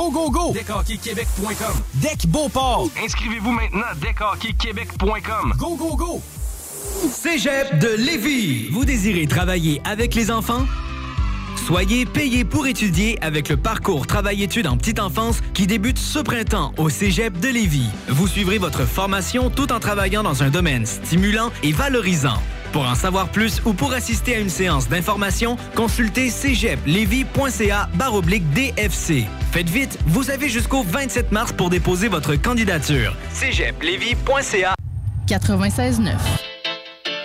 Go, go, go! DeckHockeyQuébec.com Deck Beauport! Inscrivez-vous maintenant à DeckHockeyQuébec.com Go, go, go! Cégep de Lévis. Vous désirez travailler avec les enfants? Soyez payé pour étudier avec le parcours Travail-études en petite enfance qui débute ce printemps au Cégep de Lévis. Vous suivrez votre formation tout en travaillant dans un domaine stimulant et valorisant. Pour en savoir plus ou pour assister à une séance d'information, consultez baroblique DFC. Faites vite, vous avez jusqu'au 27 mars pour déposer votre candidature. cégeplevy.ca 96.9.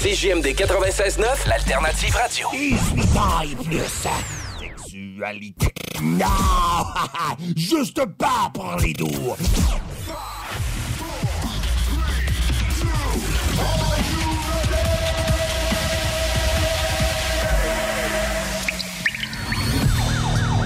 CGMD 96.9, l'alternative radio. Sexualité. Non! Juste pas pour les doux!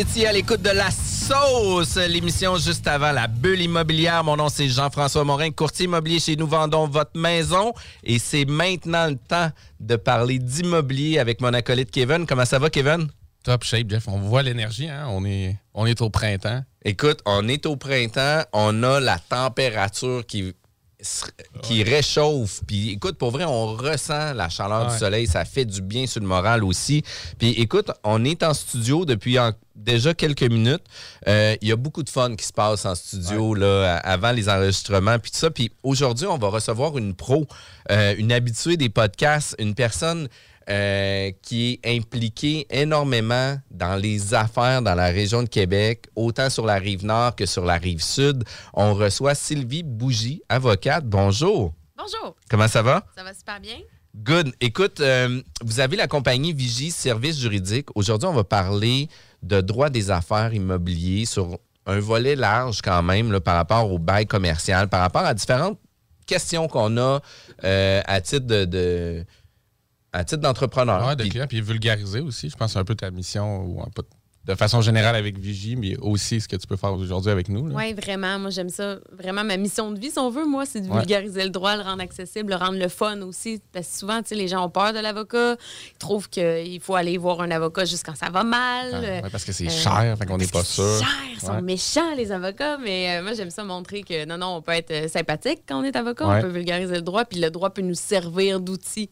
Étiez à l'écoute de la sauce, l'émission juste avant la bulle immobilière. Mon nom c'est Jean-François Morin, courtier immobilier chez Nous Vendons Votre Maison. Et c'est maintenant le temps de parler d'immobilier avec mon acolyte Kevin. Comment ça va, Kevin? Top shape, Jeff. On voit l'énergie, hein? On est, on est au printemps. Écoute, on est au printemps, on a la température qui qui réchauffe. Puis écoute, pour vrai, on ressent la chaleur du soleil. Ça fait du bien sur le moral aussi. Puis écoute, on est en studio depuis en- déjà quelques minutes. Euh, Il y a beaucoup de fun qui se passe en studio là, avant les enregistrements. Puis tout ça. Puis aujourd'hui, on va recevoir une pro, euh, une habituée des podcasts, une personne euh, qui est impliquée énormément dans les affaires dans la région de Québec, autant sur la rive nord que sur la rive sud. On reçoit Sylvie Bougie, avocate. Bonjour. Bonjour. Comment ça va? Ça va super bien? Good. Écoute, euh, vous avez la compagnie Vigie Services juridiques. Aujourd'hui, on va parler de droit des affaires immobiliers sur un volet large quand même là, par rapport au bail commercial, par rapport à différentes questions qu'on a euh, à titre de, de- à titre d'entrepreneur. Ouais, de Puis- vulgariser aussi. Je pense que c'est un peu ta mission, ou un peu de façon générale avec Vigie, mais aussi ce que tu peux faire aujourd'hui avec nous. Oui, vraiment. Moi, j'aime ça. Vraiment, ma mission de vie, si on veut, moi, c'est de Ouais. vulgariser le droit, le rendre accessible, le rendre le fun aussi. Parce que souvent, tu sais, les gens ont peur de l'avocat. Ils trouvent qu'il faut aller voir un avocat juste quand ça va mal. Ah, ouais, parce que c'est Euh, cher, fait qu'on n'est pas sûr. Cher, ils sont Ouais. méchants, les avocats. Mais euh, moi, j'aime ça montrer que non, non, on peut être euh, sympathique quand on est avocat. On peut vulgariser le droit, puis le droit peut nous servir d'outil.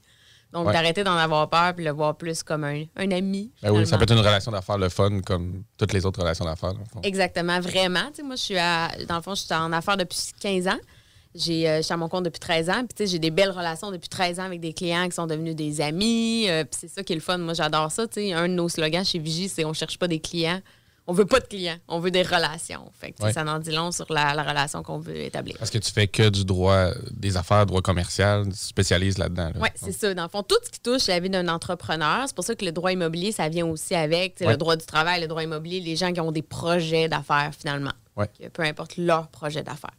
Donc, Ouais. d'arrêter d'en avoir peur, puis le voir plus comme un, un ami. Ben oui, ça peut être une relation d'affaires le fun, comme toutes les autres relations d'affaires. Exactement, vraiment. Tu sais, moi, je suis à, dans le fond, je suis en affaires depuis 15 ans. J'ai, euh, je suis à mon compte depuis 13 ans. Puis, tu sais, j'ai des belles relations depuis 13 ans avec des clients qui sont devenus des amis. Euh, puis, c'est ça qui est le fun. Moi, j'adore ça. Tu sais, un de nos slogans chez Vigie, c'est on cherche pas des clients. On veut pas de clients. On veut des relations. Fait que, tu sais, Ouais. ça en dit long sur la, la relation qu'on veut établir. Parce que tu fais que du droit des affaires, droit commercial, tu spécialises là-dedans. là. Oui, c'est ça. Dans le fond, tout ce qui touche la vie d'un entrepreneur, c'est pour ça que le droit immobilier, ça vient aussi avec Ouais. le droit du travail, le droit immobilier, les gens qui ont des projets d'affaires finalement. Ouais. Que peu importe leur projet d'affaires.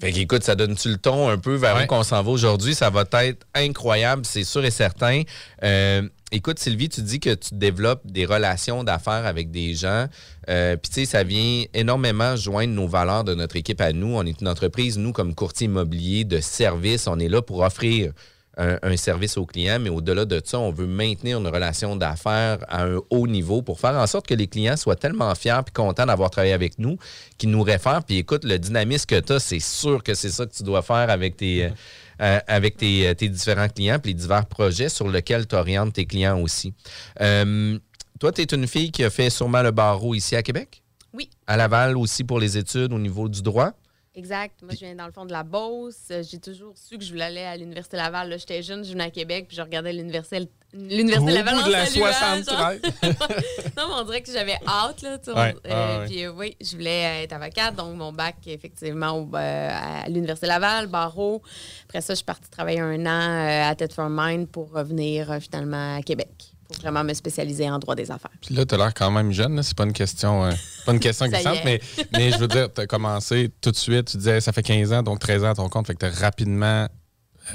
Fait qu'écoute, ça donne-tu le ton un peu vers où qu'on s'en va aujourd'hui? Ça va être incroyable, c'est sûr et certain. Euh, écoute, Sylvie, tu dis que tu développes des relations d'affaires avec des gens. Euh, Puis, tu sais, ça vient énormément joindre nos valeurs de notre équipe à nous. On est une entreprise, nous, comme courtier immobilier de service, on est là pour offrir un, service au client, mais au-delà de ça, on veut maintenir une relation d'affaires à un haut niveau pour faire en sorte que les clients soient tellement fiers et contents d'avoir travaillé avec nous qu'ils nous réfèrent. Puis écoute, le dynamisme que tu as, c'est sûr que c'est ça que tu dois faire avec tes, euh, euh, avec tes, tes différents clients puis les divers projets sur lesquels tu orientes tes clients aussi. Euh, toi, tu es une fille qui a fait sûrement le barreau ici à Québec? Oui. À Laval aussi pour les études au niveau du droit? Exact. Moi, je viens dans le fond de la Beauce. Euh, J'ai toujours su que je voulais aller à l'Université Laval. J'étais jeune, je venais à Québec, puis je regardais l'Université l'Université Laval en de la saluant, 73. genre. non, mais on dirait que j'avais hâte, là. Ouais, ouais. Puis euh, oui, je voulais être avocate, donc mon bac, effectivement, au- euh, à l'Université Laval, barreau. Après ça, je suis partie travailler un an euh, à Thetford Mine pour revenir euh, finalement à Québec, pour vraiment me spécialiser en droit des affaires. Puis là, tu as l'air quand même jeune. C'est pas une question, euh, pas une question glissante, mais, mais je veux dire, tu as commencé tout de suite. Tu disais, ça fait 15 ans, donc 13 ans à ton compte. Fait que tu as rapidement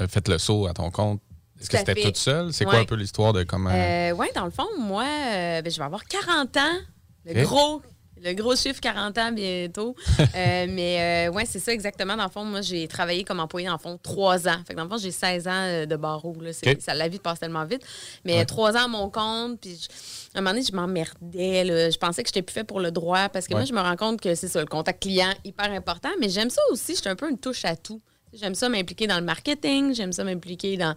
euh, fait le saut à ton compte. Est-ce que c'était toute seule? C'est quoi un peu l'histoire de comment. Euh, oui, dans le fond, moi, euh, ben, je vais avoir 40 ans. Le gros. Le gros chiffre 40 ans bientôt. Euh, mais ouais, c'est ça exactement. Dans le fond, moi, j'ai travaillé comme employé dans le fond trois ans. Fait que dans le fond, j'ai 16 ans de barreau. Là. Ça, la vie passe tellement vite. Mais trois ans à mon compte. Puis je- à un moment donné, je m'emmerdais. là. Je pensais que j'étais plus fait pour le droit parce que Ouais. moi, je me rends compte que c'est ça, le contact client, hyper important. Mais j'aime ça aussi. J'étais un peu une touche à tout. J'aime ça m'impliquer dans le marketing. J'aime ça m'impliquer dans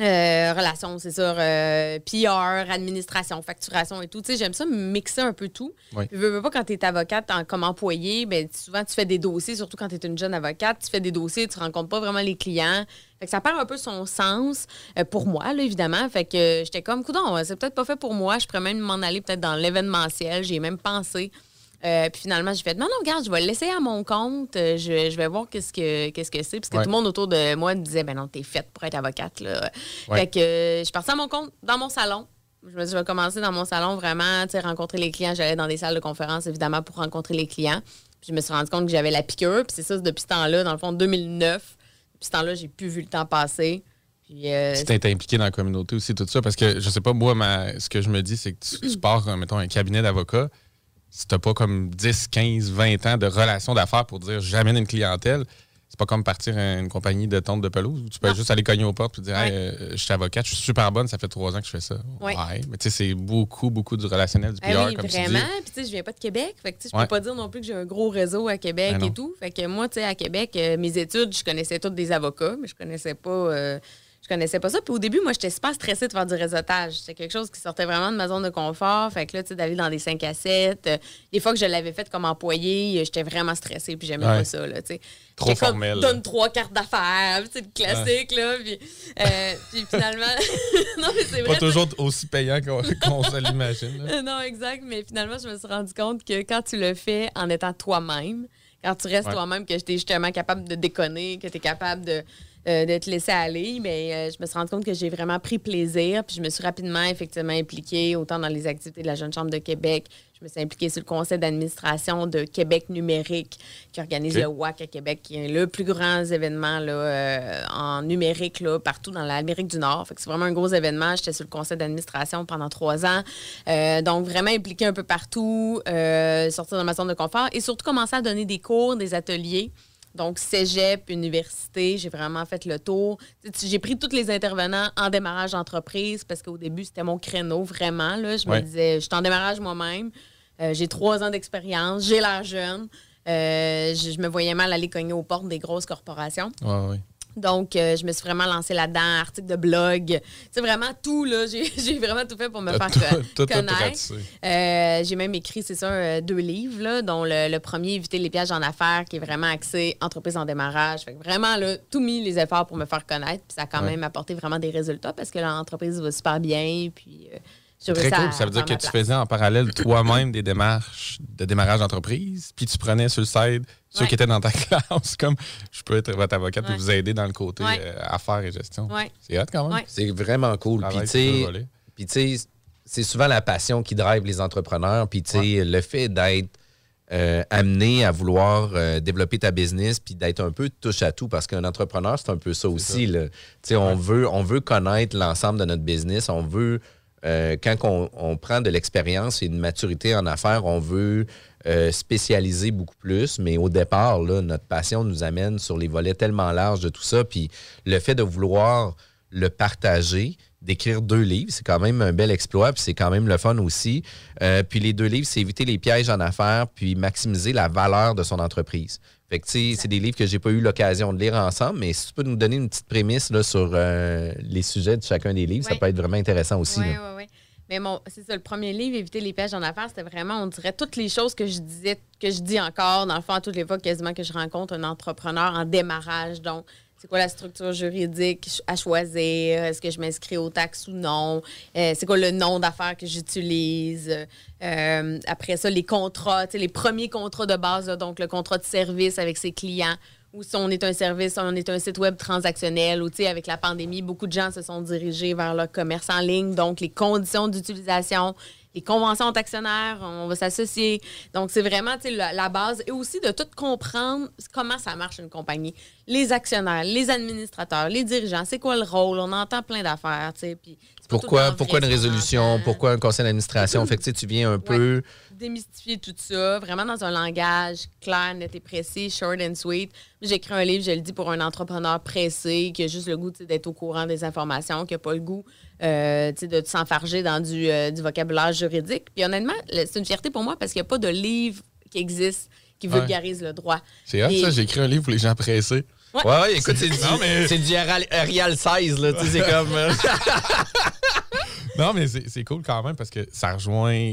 euh, relations, c'est sûr, euh, PR, administration, facturation et tout. Tu sais, j'aime ça mixer un peu tout. Oui. Veux, veux pas, quand tu es avocate en- comme employé, ben, souvent tu fais des dossiers, surtout quand tu es une jeune avocate, tu fais des dossiers, tu rencontres pas vraiment les clients. Fait que ça perd un peu son sens euh, pour moi, là, évidemment. Fait que j'étais comme, coudon, c'est peut-être pas fait pour moi. Je pourrais même m'en aller peut-être dans l'événementiel. J'ai même pensé. Euh, puis finalement, j'ai fait non, non, regarde, je vais le laisser à mon compte. Euh, je, je vais voir qu'est-ce que qu'est-ce que c'est. Parce que Ouais. tout le monde autour de moi me disait, ben non, t'es faite pour être avocate. Là. Ouais. Fait que euh, je suis partie à mon compte dans mon salon. Je me suis dit, je vais commencer dans mon salon vraiment, tu sais, rencontrer les clients. J'allais dans des salles de conférence, évidemment, pour rencontrer les clients. Puis je me suis rendu compte que j'avais la piqûre. Puis c'est ça, depuis ce temps-là, dans le fond, 2009. Depuis ce temps-là, j'ai plus vu le temps passer. Puis euh, Tu t'es impliqué dans la communauté aussi, tout ça. Parce que je sais pas, moi, ma- ce que je me dis, c'est que tu, tu pars, mettons, un cabinet d'avocats. Si t'as pas comme 10, 15, 20 ans de relations d'affaires pour dire j'amène une clientèle, c'est pas comme partir à une compagnie de tonte de pelouse tu peux Non. juste aller cogner aux portes et dire. Hey, euh, je suis avocate, je suis super bonne, ça fait trois ans que je fais ça. Ouais. Mais tu sais, c'est beaucoup, beaucoup du relationnel, du PR, Ah oui, comme vraiment. tu. Puis, tu sais, je viens pas de Québec. Fait que, tu sais, je Ouais. peux pas dire non plus que j'ai un gros réseau à Québec Ben non. et tout. Fait que moi, tu sais, à Québec, euh, mes études, je connaissais toutes des avocats, mais je connaissais pas. euh, connaissais pas ça. Puis au début, moi, j'étais super stressée de faire du réseautage. C'était quelque chose qui sortait vraiment de ma zone de confort. Fait que là, tu sais, d'aller dans des 5 à 7. euh, des fois que je l'avais fait comme employé, euh, j'étais vraiment stressée. Puis j'aimais Ouais. pas ça, là, tu sais. Trop comme. Donne trois cartes d'affaires. C'est le classique, là. Puis, euh, puis finalement. non, mais c'est vrai. Pas toujours aussi payant qu'on qu'on se l'imagine. non, exact. Mais finalement, je me suis rendu compte que quand tu le fais en étant toi-même, quand tu restes Ouais. toi-même, que tu es justement capable de déconner, que tu es capable de, euh, de te laisser aller, mais euh, je me suis rendu compte que j'ai vraiment pris plaisir. Puis je me suis rapidement, effectivement, impliquée autant dans les activités de la Jeune Chambre de Québec. Je me suis impliquée sur le conseil d'administration de Québec numérique qui organise le WAC à Québec, qui est le plus grand événement là, euh, en numérique là, partout dans l'Amérique du Nord. Fait que c'est vraiment un gros événement. J'étais sur le conseil d'administration pendant trois ans. Euh, donc, vraiment impliquée un peu partout, sortir de ma zone de confort et surtout commencer à donner des cours, des ateliers. Donc, cégep, université, j'ai vraiment fait le tour. J'ai pris tous les intervenants en démarrage d'entreprise parce qu'au début, c'était mon créneau, vraiment. Là. Je Ouais. me disais, je suis en démarrage moi-même. Euh, j'ai trois ans d'expérience, j'ai l'air jeune. Euh, je, je me voyais mal aller cogner aux portes des grosses corporations. Ouais, ouais. Donc, euh, je me suis vraiment lancée là-dedans, articles de blog. C'est vraiment tout, là. J'ai vraiment tout fait pour me faire Tout- tout a connaître. Euh, J'ai même écrit, c'est ça, euh, deux livres, là, dont le, le premier, Éviter les pièges en affaires, qui est vraiment axé entreprise en démarrage. Fait que vraiment, là, tout mis les efforts pour me faire connaître. Puis ça a quand Ouais. même apporté vraiment des résultats parce que l'entreprise va super bien. Puis, Très cool. Ça veut dire que tu faisais en parallèle toi-même des démarches de démarrage d'entreprise, puis tu prenais sur le side ceux Ouais. qui étaient dans ta classe, comme je peux être votre avocate Ouais. et vous aider dans le côté Ouais. euh, affaires et gestion. Ouais. C'est hot quand même. Ouais. C'est vraiment cool. Puis, tu sais, c'est souvent la passion qui drive les entrepreneurs. Puis, tu sais, le fait d'être euh, amené à vouloir euh, développer ta business puis d'être un peu touche à tout parce qu'un entrepreneur, c'est un peu ça aussi. là. Tu sais, on, veut, on veut connaître l'ensemble de notre business. On veut, euh, quand on, prend de l'expérience et une maturité en affaires, on veut euh, spécialiser beaucoup plus. Mais au départ, notre passion nous amène sur les volets tellement larges de tout ça. Puis le fait de vouloir le partager, d'écrire deux livres, c'est quand même un bel exploit, puis c'est quand même le fun aussi. Euh, puis les deux livres, c'est éviter les pièges en affaires, puis maximiser la valeur de son entreprise. Fait que, c'est des livres que j'ai pas eu l'occasion de lire ensemble, mais si tu peux nous donner une petite prémisse là, sur euh, les sujets de chacun des livres, ça peut être vraiment intéressant aussi. Oui, oui, oui. Mais mon, c'est ça, le premier livre, Éviter les pièges en affaires, c'était vraiment, on dirait, toutes les choses que je disais, que je dis encore, dans le fond, à toutes les fois quasiment que je rencontre un entrepreneur en démarrage. Donc, c'est quoi la structure juridique à choisir? Est-ce que je m'inscris aux taxes ou non? Euh, c'est quoi le nom d'affaires que j'utilise? Euh, après ça, les contrats, les premiers contrats de base, donc le contrat de service avec ses clients ou si on est un service, on est un site web transactionnel, ou avec la pandémie, beaucoup de gens se sont dirigés vers le commerce en ligne. Donc, les conditions d'utilisation, les conventions d'actionnaires, on va s'associer. Donc, c'est vraiment la, la base. Et aussi de tout comprendre comment ça marche une compagnie. Les actionnaires, les administrateurs, les dirigeants, c'est quoi le rôle? On entend plein d'affaires, Pourquoi, pourquoi une résolution? Pourquoi un conseil d'administration? Fait que, tu sais, tu viens un peu. Démystifier tout ça, vraiment dans un langage clair, net et précis, short and sweet. J'écris un livre, je le dis, pour un entrepreneur pressé qui a juste le goût d'être au courant des informations, qui n'a pas le goût euh, tu sais, de s'enfarger dans du, euh, du vocabulaire juridique. Puis honnêtement, c'est une fierté pour moi parce qu'il n'y a pas de livre qui existe qui Ouais. vulgarise le droit. C'est Et- ça. J'ai écrit un livre pour les gens pressés. Ouais. Ouais, ouais, écoute, c'est du, mais- c'est du Arial, Arial 16, là. Tu sais, c'est comme. euh, Non, mais c'est c'est cool quand même parce que ça rejoint.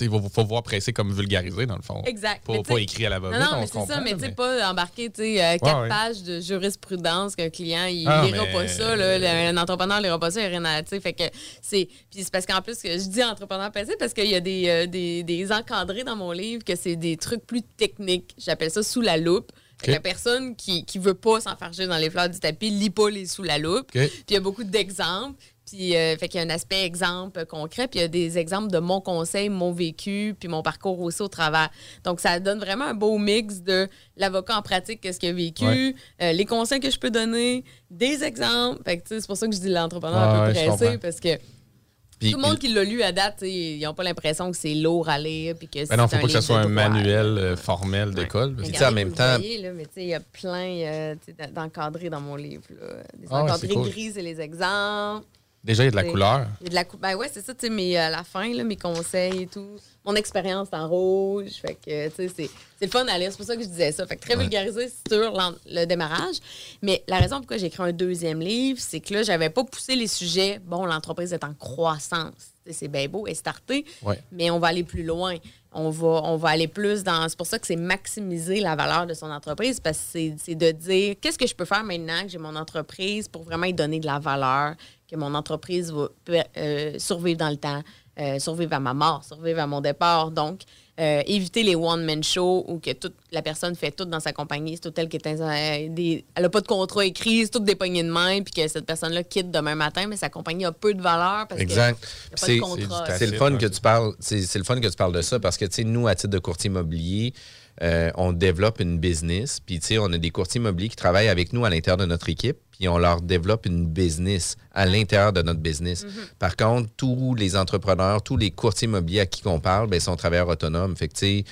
Il faut, faut voir pressé comme vulgarisé, dans le fond. Exact. Pas, pas écrit à la Non, mais c'est ça, mais mais- pas embarquer, euh, quatre ouais. pages de jurisprudence qu'un client, il Ah, lira mais- pas ça, là, le- un entrepreneur lira pas ça, il n'y a rien à, fait que c'est, puis c'est parce qu'en plus, que je dis entrepreneur passé parce qu'il y a des, euh, des, des encadrés dans mon livre que c'est des trucs plus techniques, j'appelle ça sous la loupe. La personne qui, qui veut pas s'enfarger dans les fleurs du tapis lit pas les sous la loupe. Puis il y a beaucoup d'exemples. Puis, euh, fait qu'il y a un aspect exemple concret. Puis il y a des exemples de mon conseil, mon vécu, puis mon parcours aussi au travers. Donc, ça donne vraiment un beau mix de l'avocat en pratique, qu'est-ce qu'il a vécu, Ouais. euh, les conseils que je peux donner, des exemples. Fait que, tu sais, c'est pour ça que je dis l'entrepreneur Ah un ouais, peu je pressé, parce que tout le monde qui l'a lu à date, ils n'ont pas l'impression que c'est lourd à lire. Puis que Ben non, c'est faut pas que livre soit un manuel euh, formel d'école. sais, en même temps- voyez, là, mais tu sais, il y a plein euh, d'encadrés dans mon livre. là. Des Ah ouais, encadrés cool. gris, c'est les exemples. Déjà, il y a de la couleur. Il y a de la cou- ben ouais, c'est ça, tu sais, mais à la fin, là, mes conseils et tout. Mon expérience en rouge. Fait que, tu sais, c'est, c'est le fun à lire. C'est pour ça que je disais ça. Fait que très vulgarisé sur le démarrage. Mais la raison pourquoi j'ai écrit un deuxième livre, c'est que là, j'avais pas poussé les sujets. Bon, l'entreprise est en croissance. C'est bien beau, elle est startée. Ouais. Mais on va aller plus loin. On va, on va aller plus dans. C'est pour ça que c'est maximiser la valeur de son entreprise parce que c'est, c'est de dire qu'est-ce que je peux faire maintenant que j'ai mon entreprise pour vraiment y donner de la valeur, que mon entreprise va euh, survivre dans le temps, euh, survivre à ma mort, survivre à mon départ. Donc, euh, éviter les one-man shows où que toute la personne fait tout dans sa compagnie. C'est tout elle qui est un- des- elle n'a pas de contrat écrit, c'est tout des poignées de main, puis que cette personne-là quitte demain matin, mais sa compagnie a peu de valeur parce Exact. que C'est- le fun que tu parles. C'est c'est le fun que tu parles de ça parce que tu sais, nous, à titre de courtier immobilier, euh, on développe une business. Puis tu sais, on a des courtiers immobiliers qui travaillent avec nous à l'intérieur de notre équipe. Puis on leur développe une business à l'intérieur de notre business. Mm-hmm. Par contre, tous les entrepreneurs, tous les courtiers immobiliers à qui on parle, ben, sont travailleurs autonomes. Fait que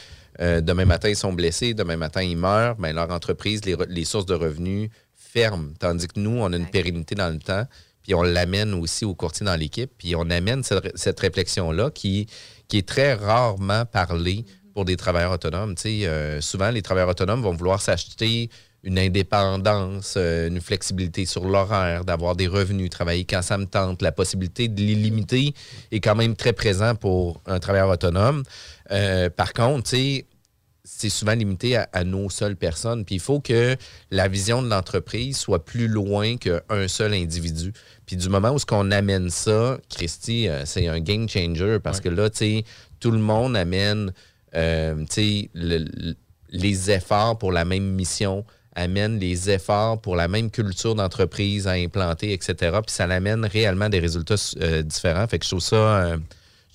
euh, demain matin, ils sont blessés, demain matin, ils meurent, ben, leur entreprise, les, sources de revenus ferment. Tandis que nous, on a une pérennité dans le temps, puis on l'amène aussi aux courtiers dans l'équipe, puis on amène cette, cette réflexion-là qui, qui est très rarement parlée pour des travailleurs autonomes. Tu sais, euh, souvent, les travailleurs autonomes vont vouloir s'acheter une indépendance, euh, une flexibilité sur l'horaire, d'avoir des revenus, travailler quand ça me tente. La possibilité de l'illimiter est quand même très présent pour un travailleur autonome. Euh, par contre, c'est souvent limité à, à nos seules personnes. Puis il faut que la vision de l'entreprise soit plus loin qu'un seul individu. Puis du moment où ce qu'on amène ça, Christy, euh, c'est un game changer parce que là, tu sais, tout le monde amène, euh, le- les efforts pour la même mission, amène les efforts pour la même culture d'entreprise à implanter, etc. Puis ça amène réellement des résultats euh, différents. Fait que je trouve ça... euh,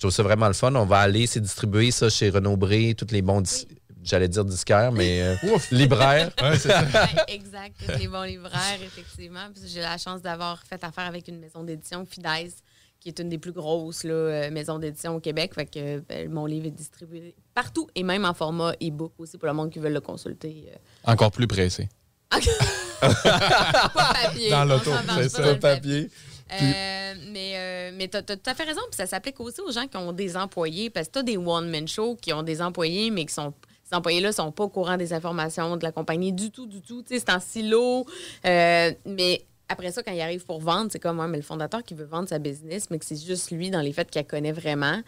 je trouve ça vraiment le fun. On va aller, c'est distribuer ça chez Renaud Bré, tous les bons, j'allais dire disquaires, mais euh, libraires. Ouais, c'est ça. Exact. Les bons livraires, effectivement. Puis j'ai la chance d'avoir fait affaire avec une maison d'édition, Fides, qui est une des plus grosses là, euh, maisons d'édition au Québec. Fait que ben, mon livre est distribué partout et même en format e-book aussi pour le monde qui veut le consulter. euh. Encore plus pressé. pas papier. Dans l'auto, c'est pas ça, papier. Euh, mais euh, mais tu as, tout à fait raison. Puis ça s'applique aussi aux gens qui ont des employés. Parce que tu as des one-man shows qui ont des employés, mais qui sont. Ces employés-là sont pas au courant des informations de la compagnie du tout, du tout. C'est en silo. Euh, mais après ça, quand il arrive pour vendre, c'est comme ouais, mais le fondateur qui veut vendre sa business, mais que c'est juste lui, dans les faits, qu'il connaît vraiment.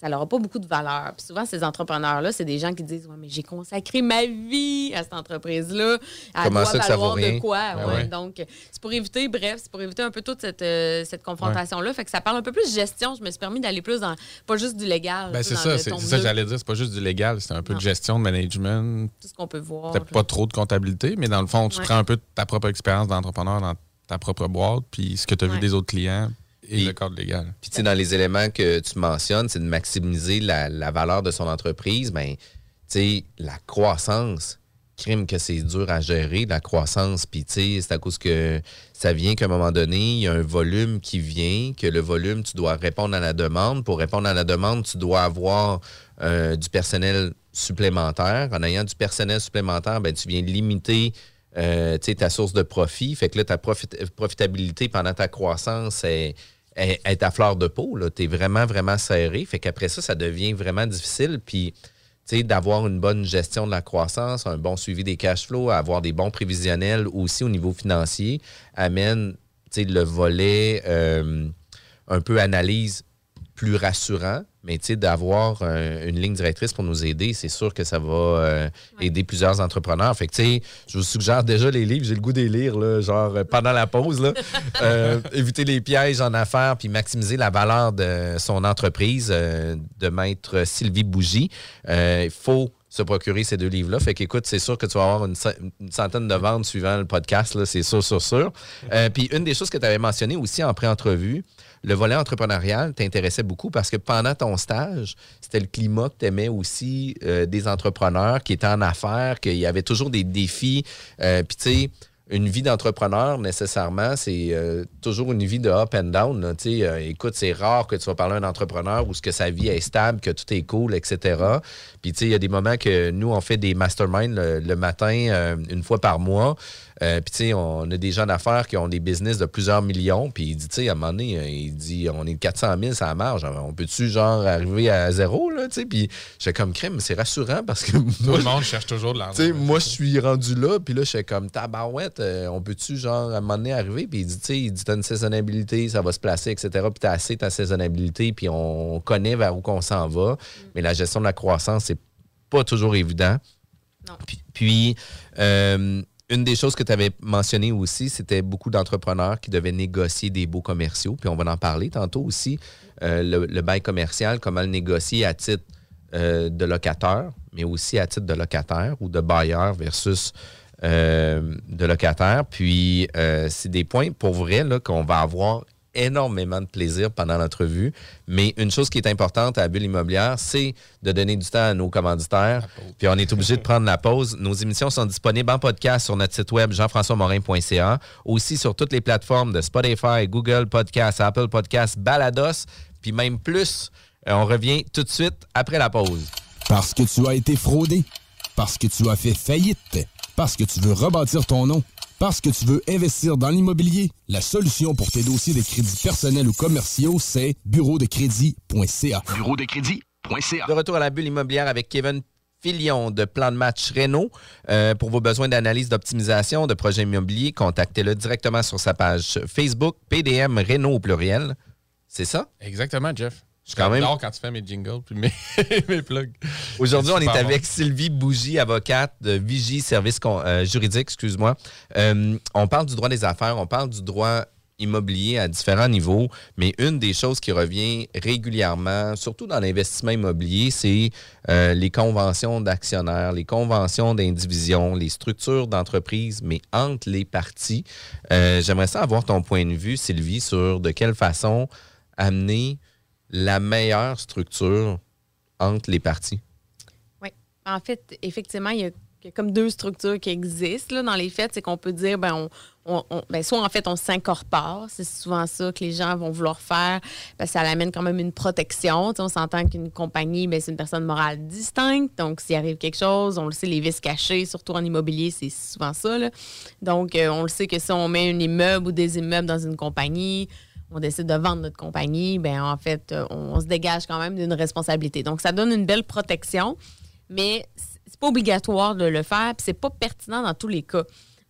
Ça n'aura pas beaucoup de valeur. Puis souvent, ces entrepreneurs-là, c'est des gens qui disent Ouais, mais j'ai consacré ma vie à cette entreprise-là. Elle Comment doit ça que ça vaut valoir rien? de quoi? Ben ouais. ouais. Donc, c'est pour éviter, bref, c'est pour éviter un peu toute cette, euh, cette confrontation-là. Fait que ça parle un peu plus de gestion. Je me suis permis d'aller plus dans, pas juste du légal. Ben, c'est ça, c'est ça j'allais dire. C'est pas juste du légal, c'est un peu Non. de gestion, de management. Tout ce qu'on peut voir. Peut-être pas trop de comptabilité, mais dans le fond, tu prends un peu ta propre expérience d'entrepreneur dans ta propre boîte, puis ce que tu as Ouais. vu des autres clients et Puis- le cadre légal. Puis, tu sais, dans les éléments que tu mentionnes, c'est de maximiser la, la valeur de son entreprise. Ben, tu sais, la croissance, crime que c'est dur à gérer, la croissance. Puis, tu sais, c'est à cause que ça vient qu'à un moment donné, il y a un volume qui vient, que le volume, tu dois répondre à la demande. Pour répondre à la demande, tu dois avoir euh, du personnel supplémentaire. En ayant du personnel supplémentaire, ben, tu viens limiter euh, ta source de profit. Fait que là, ta profit- profitabilité pendant ta croissance est, à fleur de peau. Tu es vraiment, vraiment serré. Fait qu'après ça, ça devient vraiment difficile. Puis, d'avoir une bonne gestion de la croissance, un bon suivi des cash flows, avoir des bons prévisionnels aussi au niveau financier, amène le volet euh, un peu analyse plus rassurant, mais tu sais, d'avoir euh, une ligne directrice pour nous aider, c'est sûr que ça va euh, aider plusieurs entrepreneurs. Fait que, tu sais, je vous suggère déjà les livres, j'ai le goût de les lire, là, genre euh, pendant la pause, là. Euh, éviter les pièges en affaires, puis maximiser la valeur de son entreprise, de maître Sylvie Bougie. Il faut se procurer ces deux livres-là. Fait qu'écoute, c'est sûr que tu vas avoir une, cent- une centaine de ventes suivant le podcast, c'est sûr, sûr, sûr. Euh, puis une des choses que tu avais mentionné aussi en pré-entrevue, le volet entrepreneurial t'intéressait beaucoup parce que pendant ton stage, c'était le climat que tu aimais aussi euh, des entrepreneurs qui étaient en affaires, qu'il y avait toujours des défis. Euh, Puis tu sais, une vie d'entrepreneur, nécessairement, c'est euh, toujours une vie de up and down. euh, écoute, c'est rare que tu vas parler à un entrepreneur où que sa vie est stable, que tout est cool, etc. Puis, il y a des moments que nous, on fait des masterminds le, le matin, euh, une fois par mois. Euh, puis, tu sais, on a des gens d'affaires qui ont des business de plusieurs millions. Puis, il dit, tu sais, à un moment donné, euh, il dit, on est de 400 000, ça marge. On peut-tu, genre, arriver à zéro, là, tu sais? Puis, j'étais comme crème, c'est rassurant parce que Tout le monde cherche toujours de l'argent. tu sais, moi, je suis rendu là, puis là, je suis comme tabarouette, euh, on peut-tu, genre, à un moment donné, arriver? Puis il dit, tu sais, il dit, t'as une saisonnabilité, ça va se placer, etc. Puis t'as assez ta saisonnabilité, puis on connaît vers où qu'on s'en va. Mais la gestion de la croissance, c'est pas toujours évident. Non. Puis, puis, euh, une des choses que tu avais mentionné aussi, c'était beaucoup d'entrepreneurs qui devaient négocier des baux commerciaux. Puis on va en parler tantôt aussi. Euh, le, bail commercial, comment le négocier à titre euh, de locateur, mais aussi à titre de locataire ou de bailleur versus euh, de locataire. Puis c'est des points pour vrai qu'on va avoir énormément de plaisir pendant l'entrevue. Mais une chose qui est importante à la bulle immobilière, c'est de donner du temps à nos commanditaires. Puis on est obligé de prendre la pause. Nos émissions sont disponibles en podcast sur notre site web jean-françois-morin.ca, aussi sur toutes les plateformes de Spotify, Google Podcasts, Apple Podcasts, Balados, puis même plus. Euh, on revient tout de suite après la pause. Parce que tu as été fraudé. Parce que tu as fait faillite. Parce que tu veux rebâtir ton nom. Parce que tu veux investir dans l'immobilier. La solution pour tes dossiers de crédits personnels ou commerciaux, c'est bureau de crédit.ca. Bureau de crédit.ca. De retour à la bulle immobilière avec Kevin Filion de Plan de match Renault. Euh, pour vos besoins d'analyse d'optimisation de projets immobiliers, contactez-le directement sur sa page Facebook, PDM Renault au pluriel. C'est ça? Exactement, Jeff. Je Quand même- quand tu fais mes jingles puis mes, mes plugs. Aujourd'hui, on est bon. avec Sylvie Bougie, avocate de Vigie Service euh, Juridique, excuse-moi. Euh, on parle du droit des affaires, on parle du droit immobilier à différents niveaux, mais une des choses qui revient régulièrement, surtout dans l'investissement immobilier, c'est euh, les conventions d'actionnaires, les conventions d'indivision, les structures d'entreprise, mais entre les parties. J'aimerais ça avoir ton point de vue, Sylvie, sur de quelle façon amener la meilleure structure entre les parties. Oui. En fait, effectivement, il y a comme deux structures qui existent là, dans les faits. C'est qu'on peut dire, ben, on, ben, soit en fait, on s'incorpore. C'est souvent ça que les gens vont vouloir faire parce que ça amène quand même une protection. On s'entend qu'une compagnie, ben, c'est une personne morale distincte. Donc, s'il arrive quelque chose, on le sait, les vices cachés, surtout en immobilier, c'est souvent ça. Donc, euh, on le sait que si on met un immeuble ou des immeubles dans une compagnie, on décide de vendre notre compagnie, ben en fait, euh, on se dégage quand même d'une responsabilité. Donc, ça donne une belle protection, mais c'est pas obligatoire de le faire, puis c'est pas pertinent dans tous les cas.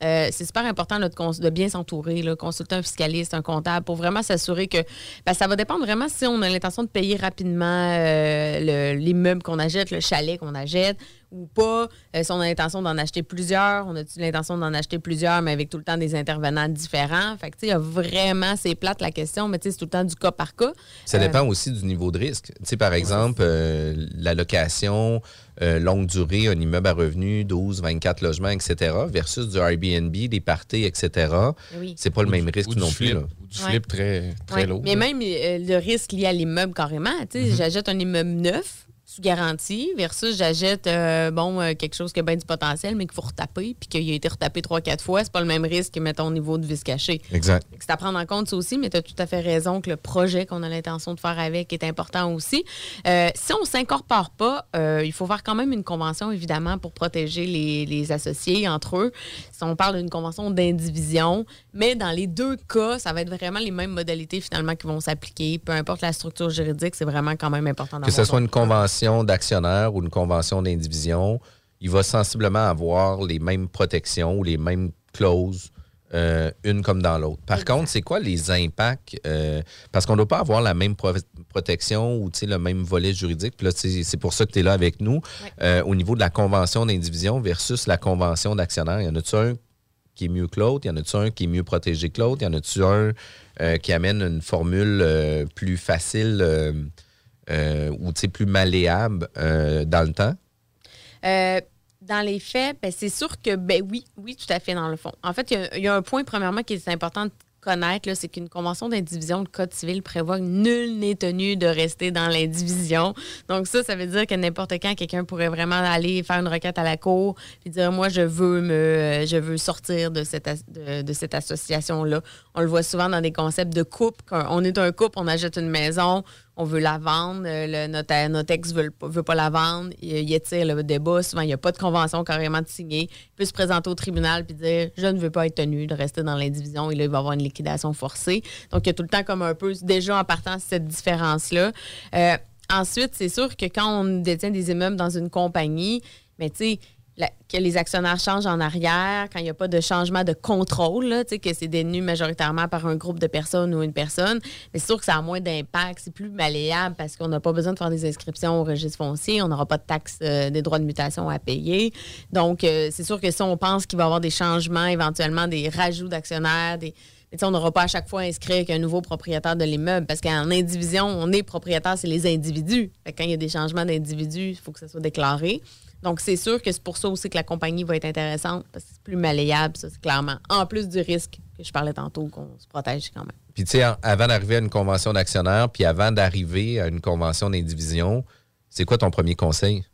Euh, c'est super important de, bien s'entourer, consulter un fiscaliste, un comptable, pour vraiment s'assurer que ben, ça va dépendre vraiment si on a l'intention de payer rapidement euh, le- l'immeuble qu'on achète, le chalet qu'on achète, ou pas. Euh, si on a l'intention d'en acheter plusieurs, on a-tu l'intention d'en acheter plusieurs, mais avec tout le temps des intervenants différents? Fait que, tu sais, il y a vraiment, c'est plate la question, mais tu sais, c'est tout le temps du cas par cas. Ça Euh, dépend aussi du niveau de risque. Tu sais, par exemple, euh, la location, euh, longue durée, un immeuble à revenus, 12, 24 logements, etc., versus du Airbnb, des parties, etc., Oui. c'est pas le même risque non plus. là. ou du Ouais. flip très, très Ouais. lourd. Mais là. même euh, le risque lié à l'immeuble carrément. Tu sais, J'achète un immeuble neuf sous garantie versus j'achète euh, bon euh, quelque chose qui a bien du potentiel mais qu'il faut retaper puis qu'il a été retapé trois quatre fois c'est pas le même risque que mettons au niveau de vis caché Exact. C'est à prendre en compte ça aussi, mais tu as tout à fait raison que le projet qu'on a l'intention de faire avec est important aussi. Euh, si on ne s'incorpore pas, il faut faire quand même une convention, évidemment, pour protéger les, les associés entre eux. Si on parle d'une convention d'indivision, mais dans les deux cas, ça va être vraiment les mêmes modalités finalement qui vont s'appliquer. Peu importe la structure juridique, c'est vraiment quand même important Que ce soit une convention d'actionnaire ou une convention d'indivision, il va sensiblement avoir les mêmes protections ou les mêmes clauses, euh, une comme dans l'autre. Par contre, c'est quoi les impacts? euh, parce qu'on ne doit pas avoir la même pro- protection ou le même volet juridique. C'est pour ça que tu es là avec nous. Euh, au niveau de la convention d'indivision versus la convention d'actionnaire, y en a-tu un qui est mieux que l'autre? Y en a-tu un qui est mieux protégé que l'autre? Y en a-tu un qui amène une formule plus facile euh, ou plus malléable euh, dans le temps? Euh, dans les faits, ben, c'est sûr que, ben oui, oui, tout à fait, dans le fond. En fait, il y a- un point, premièrement, qui est important de connaître, c'est qu'une convention d'indivision, le Code civil prévoit que nul n'est tenu de rester dans l'indivision. Donc, ça, ça veut dire que n'importe quand, quelqu'un pourrait vraiment aller faire une requête à la cour et dire, moi, je veux me, je veux sortir de cette, de cette association-là. On le voit souvent dans des concepts de couple. On est un couple, on achète une maison, on veut la vendre, euh, notre, ex veut, veut pas la vendre, il, étire le débat, souvent il n'y a pas de convention carrément de signer, il peut se présenter au tribunal puis dire je ne veux pas être tenu de rester dans l'indivision et là il va avoir une liquidation forcée. Donc il y a tout le temps comme un peu déjà en partant cette différence-là. Euh, ensuite, c'est sûr que quand on détient des immeubles dans une compagnie, mais tu sais, que les actionnaires changent en arrière, quand il n'y a pas de changement de contrôle, là, que c'est détenu majoritairement par un groupe de personnes ou une personne, c'est sûr que ça a moins d'impact, c'est plus malléable parce qu'on n'a pas besoin de faire des inscriptions au registre foncier, on n'aura pas de taxes euh, des droits de mutation à payer. Donc, euh, c'est sûr que si on pense qu'il va y avoir des changements, éventuellement des rajouts d'actionnaires, des, mais on n'aura pas à chaque fois inscrit qu'un nouveau propriétaire de l'immeuble parce qu'en indivision, on est propriétaire, c'est les individus. Quand il y a des changements d'individus, il faut que ça soit déclaré. Donc, c'est sûr que c'est pour ça aussi que la compagnie va être intéressante parce que c'est plus malléable, ça, c'est clairement. En plus du risque que je parlais tantôt, qu'on se protège quand même. Puis, tu sais, avant d'arriver à une convention d'actionnaire, puis avant d'arriver à une convention d'indivision, c'est quoi ton premier conseil?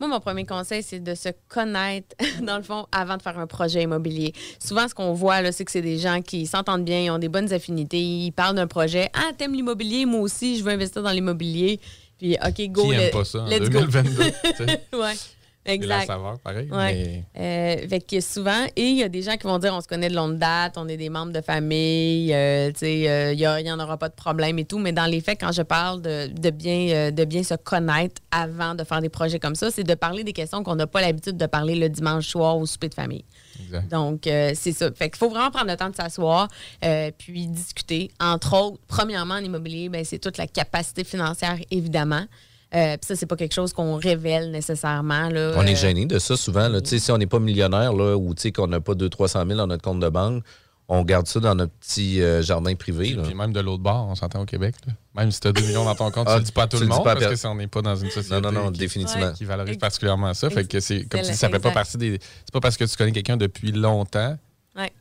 Moi, mon premier conseil, c'est de se connaître, dans le fond, avant de faire un projet immobilier. Souvent, ce qu'on voit, là, c'est que c'est des gens qui s'entendent bien, ils ont des bonnes affinités, ils parlent d'un projet. Ah, t'aimes l'immobilier? Moi aussi, je veux investir dans l'immobilier. Puis, OK, go. Qui let- aime pas ça en let's go. 2022? tu sais? ouais. C'est la Exact. saveur, pareil. Ouais. Mais Euh, fait que souvent, et il y a des gens qui vont dire on se connaît de longue date, on est des membres de famille, euh, tu sais, euh, il n'y en aura pas de problème et tout. Mais dans les faits, quand je parle de, de bien, de bien se connaître avant de faire des projets comme ça, c'est de parler des questions qu'on n'a pas l'habitude de parler le dimanche soir au souper de famille. exact. Donc, c'est ça. Fait qu'il faut vraiment prendre le temps de s'asseoir puis discuter. Entre autres, premièrement, en immobilier, ben, c'est toute la capacité financière, évidemment. Euh, puis ça, c'est pas quelque chose qu'on révèle nécessairement. Là, On est Euh, gêné de ça souvent. Là. Tu sais, Si on n'est pas millionnaire là, ou tu sais, qu'on n'a pas 200-300 000 dans notre compte de banque, on garde ça dans notre petit euh, jardin privé. là. Puis même de l'autre bord, on s'entend au Québec. là. Même si tu as 2 millions dans ton compte, Ah, tu le dis pas à tout le monde parce que si on n'est pas dans une société Non, non, non, qui, définitivement. qui valorise particulièrement ça. Fait que c'est comme si ça fait pas partie des. C'est pas parce que tu connais quelqu'un depuis longtemps Ouais.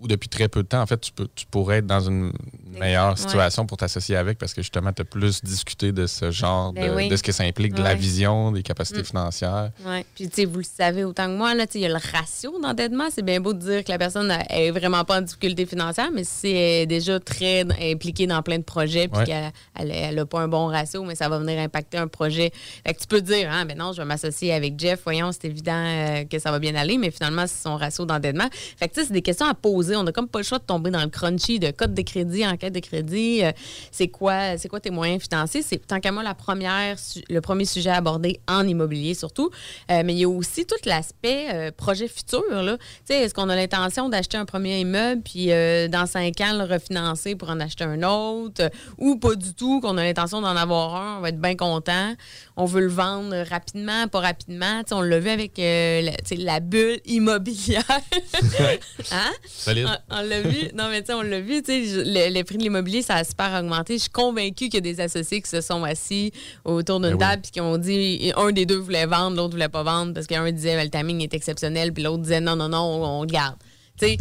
ou depuis très peu de temps. En fait, tu, peux, tu pourrais être dans une, meilleure Ouais. situation pour t'associer avec parce que justement, tu as plus discuté de ce genre, Ben de, oui. de ce que ça implique, de la vision, des capacités Mm. financières. Oui. Puis, tu sais, vous le savez autant que moi, là, il y a le ratio d'endettement. C'est bien beau de dire que la personne a- est vraiment pas en difficulté financière, mais si elle est déjà très impliquée dans plein de projets, puis Ouais. qu'elle elle, elle a pas un bon ratio, mais ça va venir impacter un projet. Fait que tu peux dire, ah, ben non, je vais m'associer avec Jeff, voyons, c'est évident euh, que ça va bien aller, mais finalement, c'est son ratio d'endettement. Fait que, tu sais, c'est des questions à poser. On n'a comme pas le choix de tomber dans le crunchy de code de crédit, enquête de crédit. Euh, c'est quoi, c'est quoi tes moyens financiers? C'est tant qu'à moi la première, le premier sujet à aborder en immobilier surtout. Euh, mais il y a aussi tout l'aspect euh, projet futur. Là. Tu sais, Est-ce qu'on a l'intention d'acheter un premier immeuble puis dans cinq ans le refinancer pour en acheter un autre? ou pas du tout, qu'on a l'intention d'en avoir un, on va être bien content. On veut le vendre rapidement, pas rapidement. On l'a vu avec la, la bulle immobilière. hein? Solide. On, on l'a vu. Non, mais tu sais, on l'a vu. tu sais, prix de l'immobilier, ça a super augmenté. Je suis convaincue qu'il y a des associés qui se sont assis autour d'une Ben oui. table puis qui ont dit un des deux voulait vendre, l'autre voulait pas vendre parce qu'un disait le timing est exceptionnel, puis l'autre disait non, non, non, on, on le garde. Oui.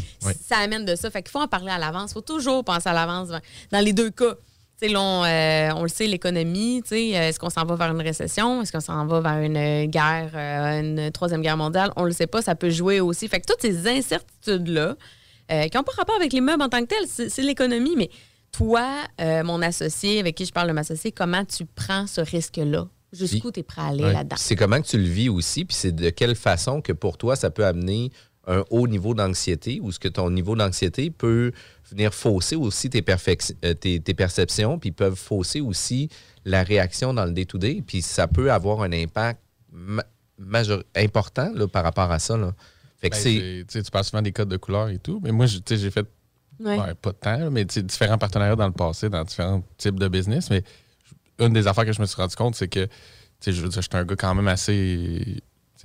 ça amène de ça. Fait qu'il faut en parler à l'avance. Il faut toujours penser à l'avance. Dans les deux cas. Là, on, euh, on le sait, l'économie, euh, est-ce qu'on s'en va vers une récession? Est-ce qu'on s'en va vers une guerre, euh, une troisième guerre mondiale? On le sait pas, ça peut jouer aussi. Fait que toutes ces incertitudes-là, euh, qui n'ont pas rapport avec l'immeuble en tant que tel, c'est l'économie, mais toi, euh, mon associé, avec qui je parle de m'associer, comment tu prends ce risque-là? Jusqu'où tu es prêt à aller Ouais. là-dedans? C'est comment que tu le vis aussi, puis c'est de quelle façon que pour toi, ça peut amener un haut niveau d'anxiété ou ce que ton niveau d'anxiété peut venir fausser aussi tes, euh, tes, tes perceptions, puis peuvent fausser aussi la réaction dans le day-to-day, puis ça peut avoir un impact ma- important là, par rapport à ça. Là. Fait que Ben, c'est... tu parles souvent des codes de couleur et tout, mais moi, j'ai fait Ouais. ouais, pas de temps, mais différents partenariats dans le passé, dans différents types de business. Mais une des affaires que je me suis rendu compte, c'est que je veux dire, j'étais un gars quand même assez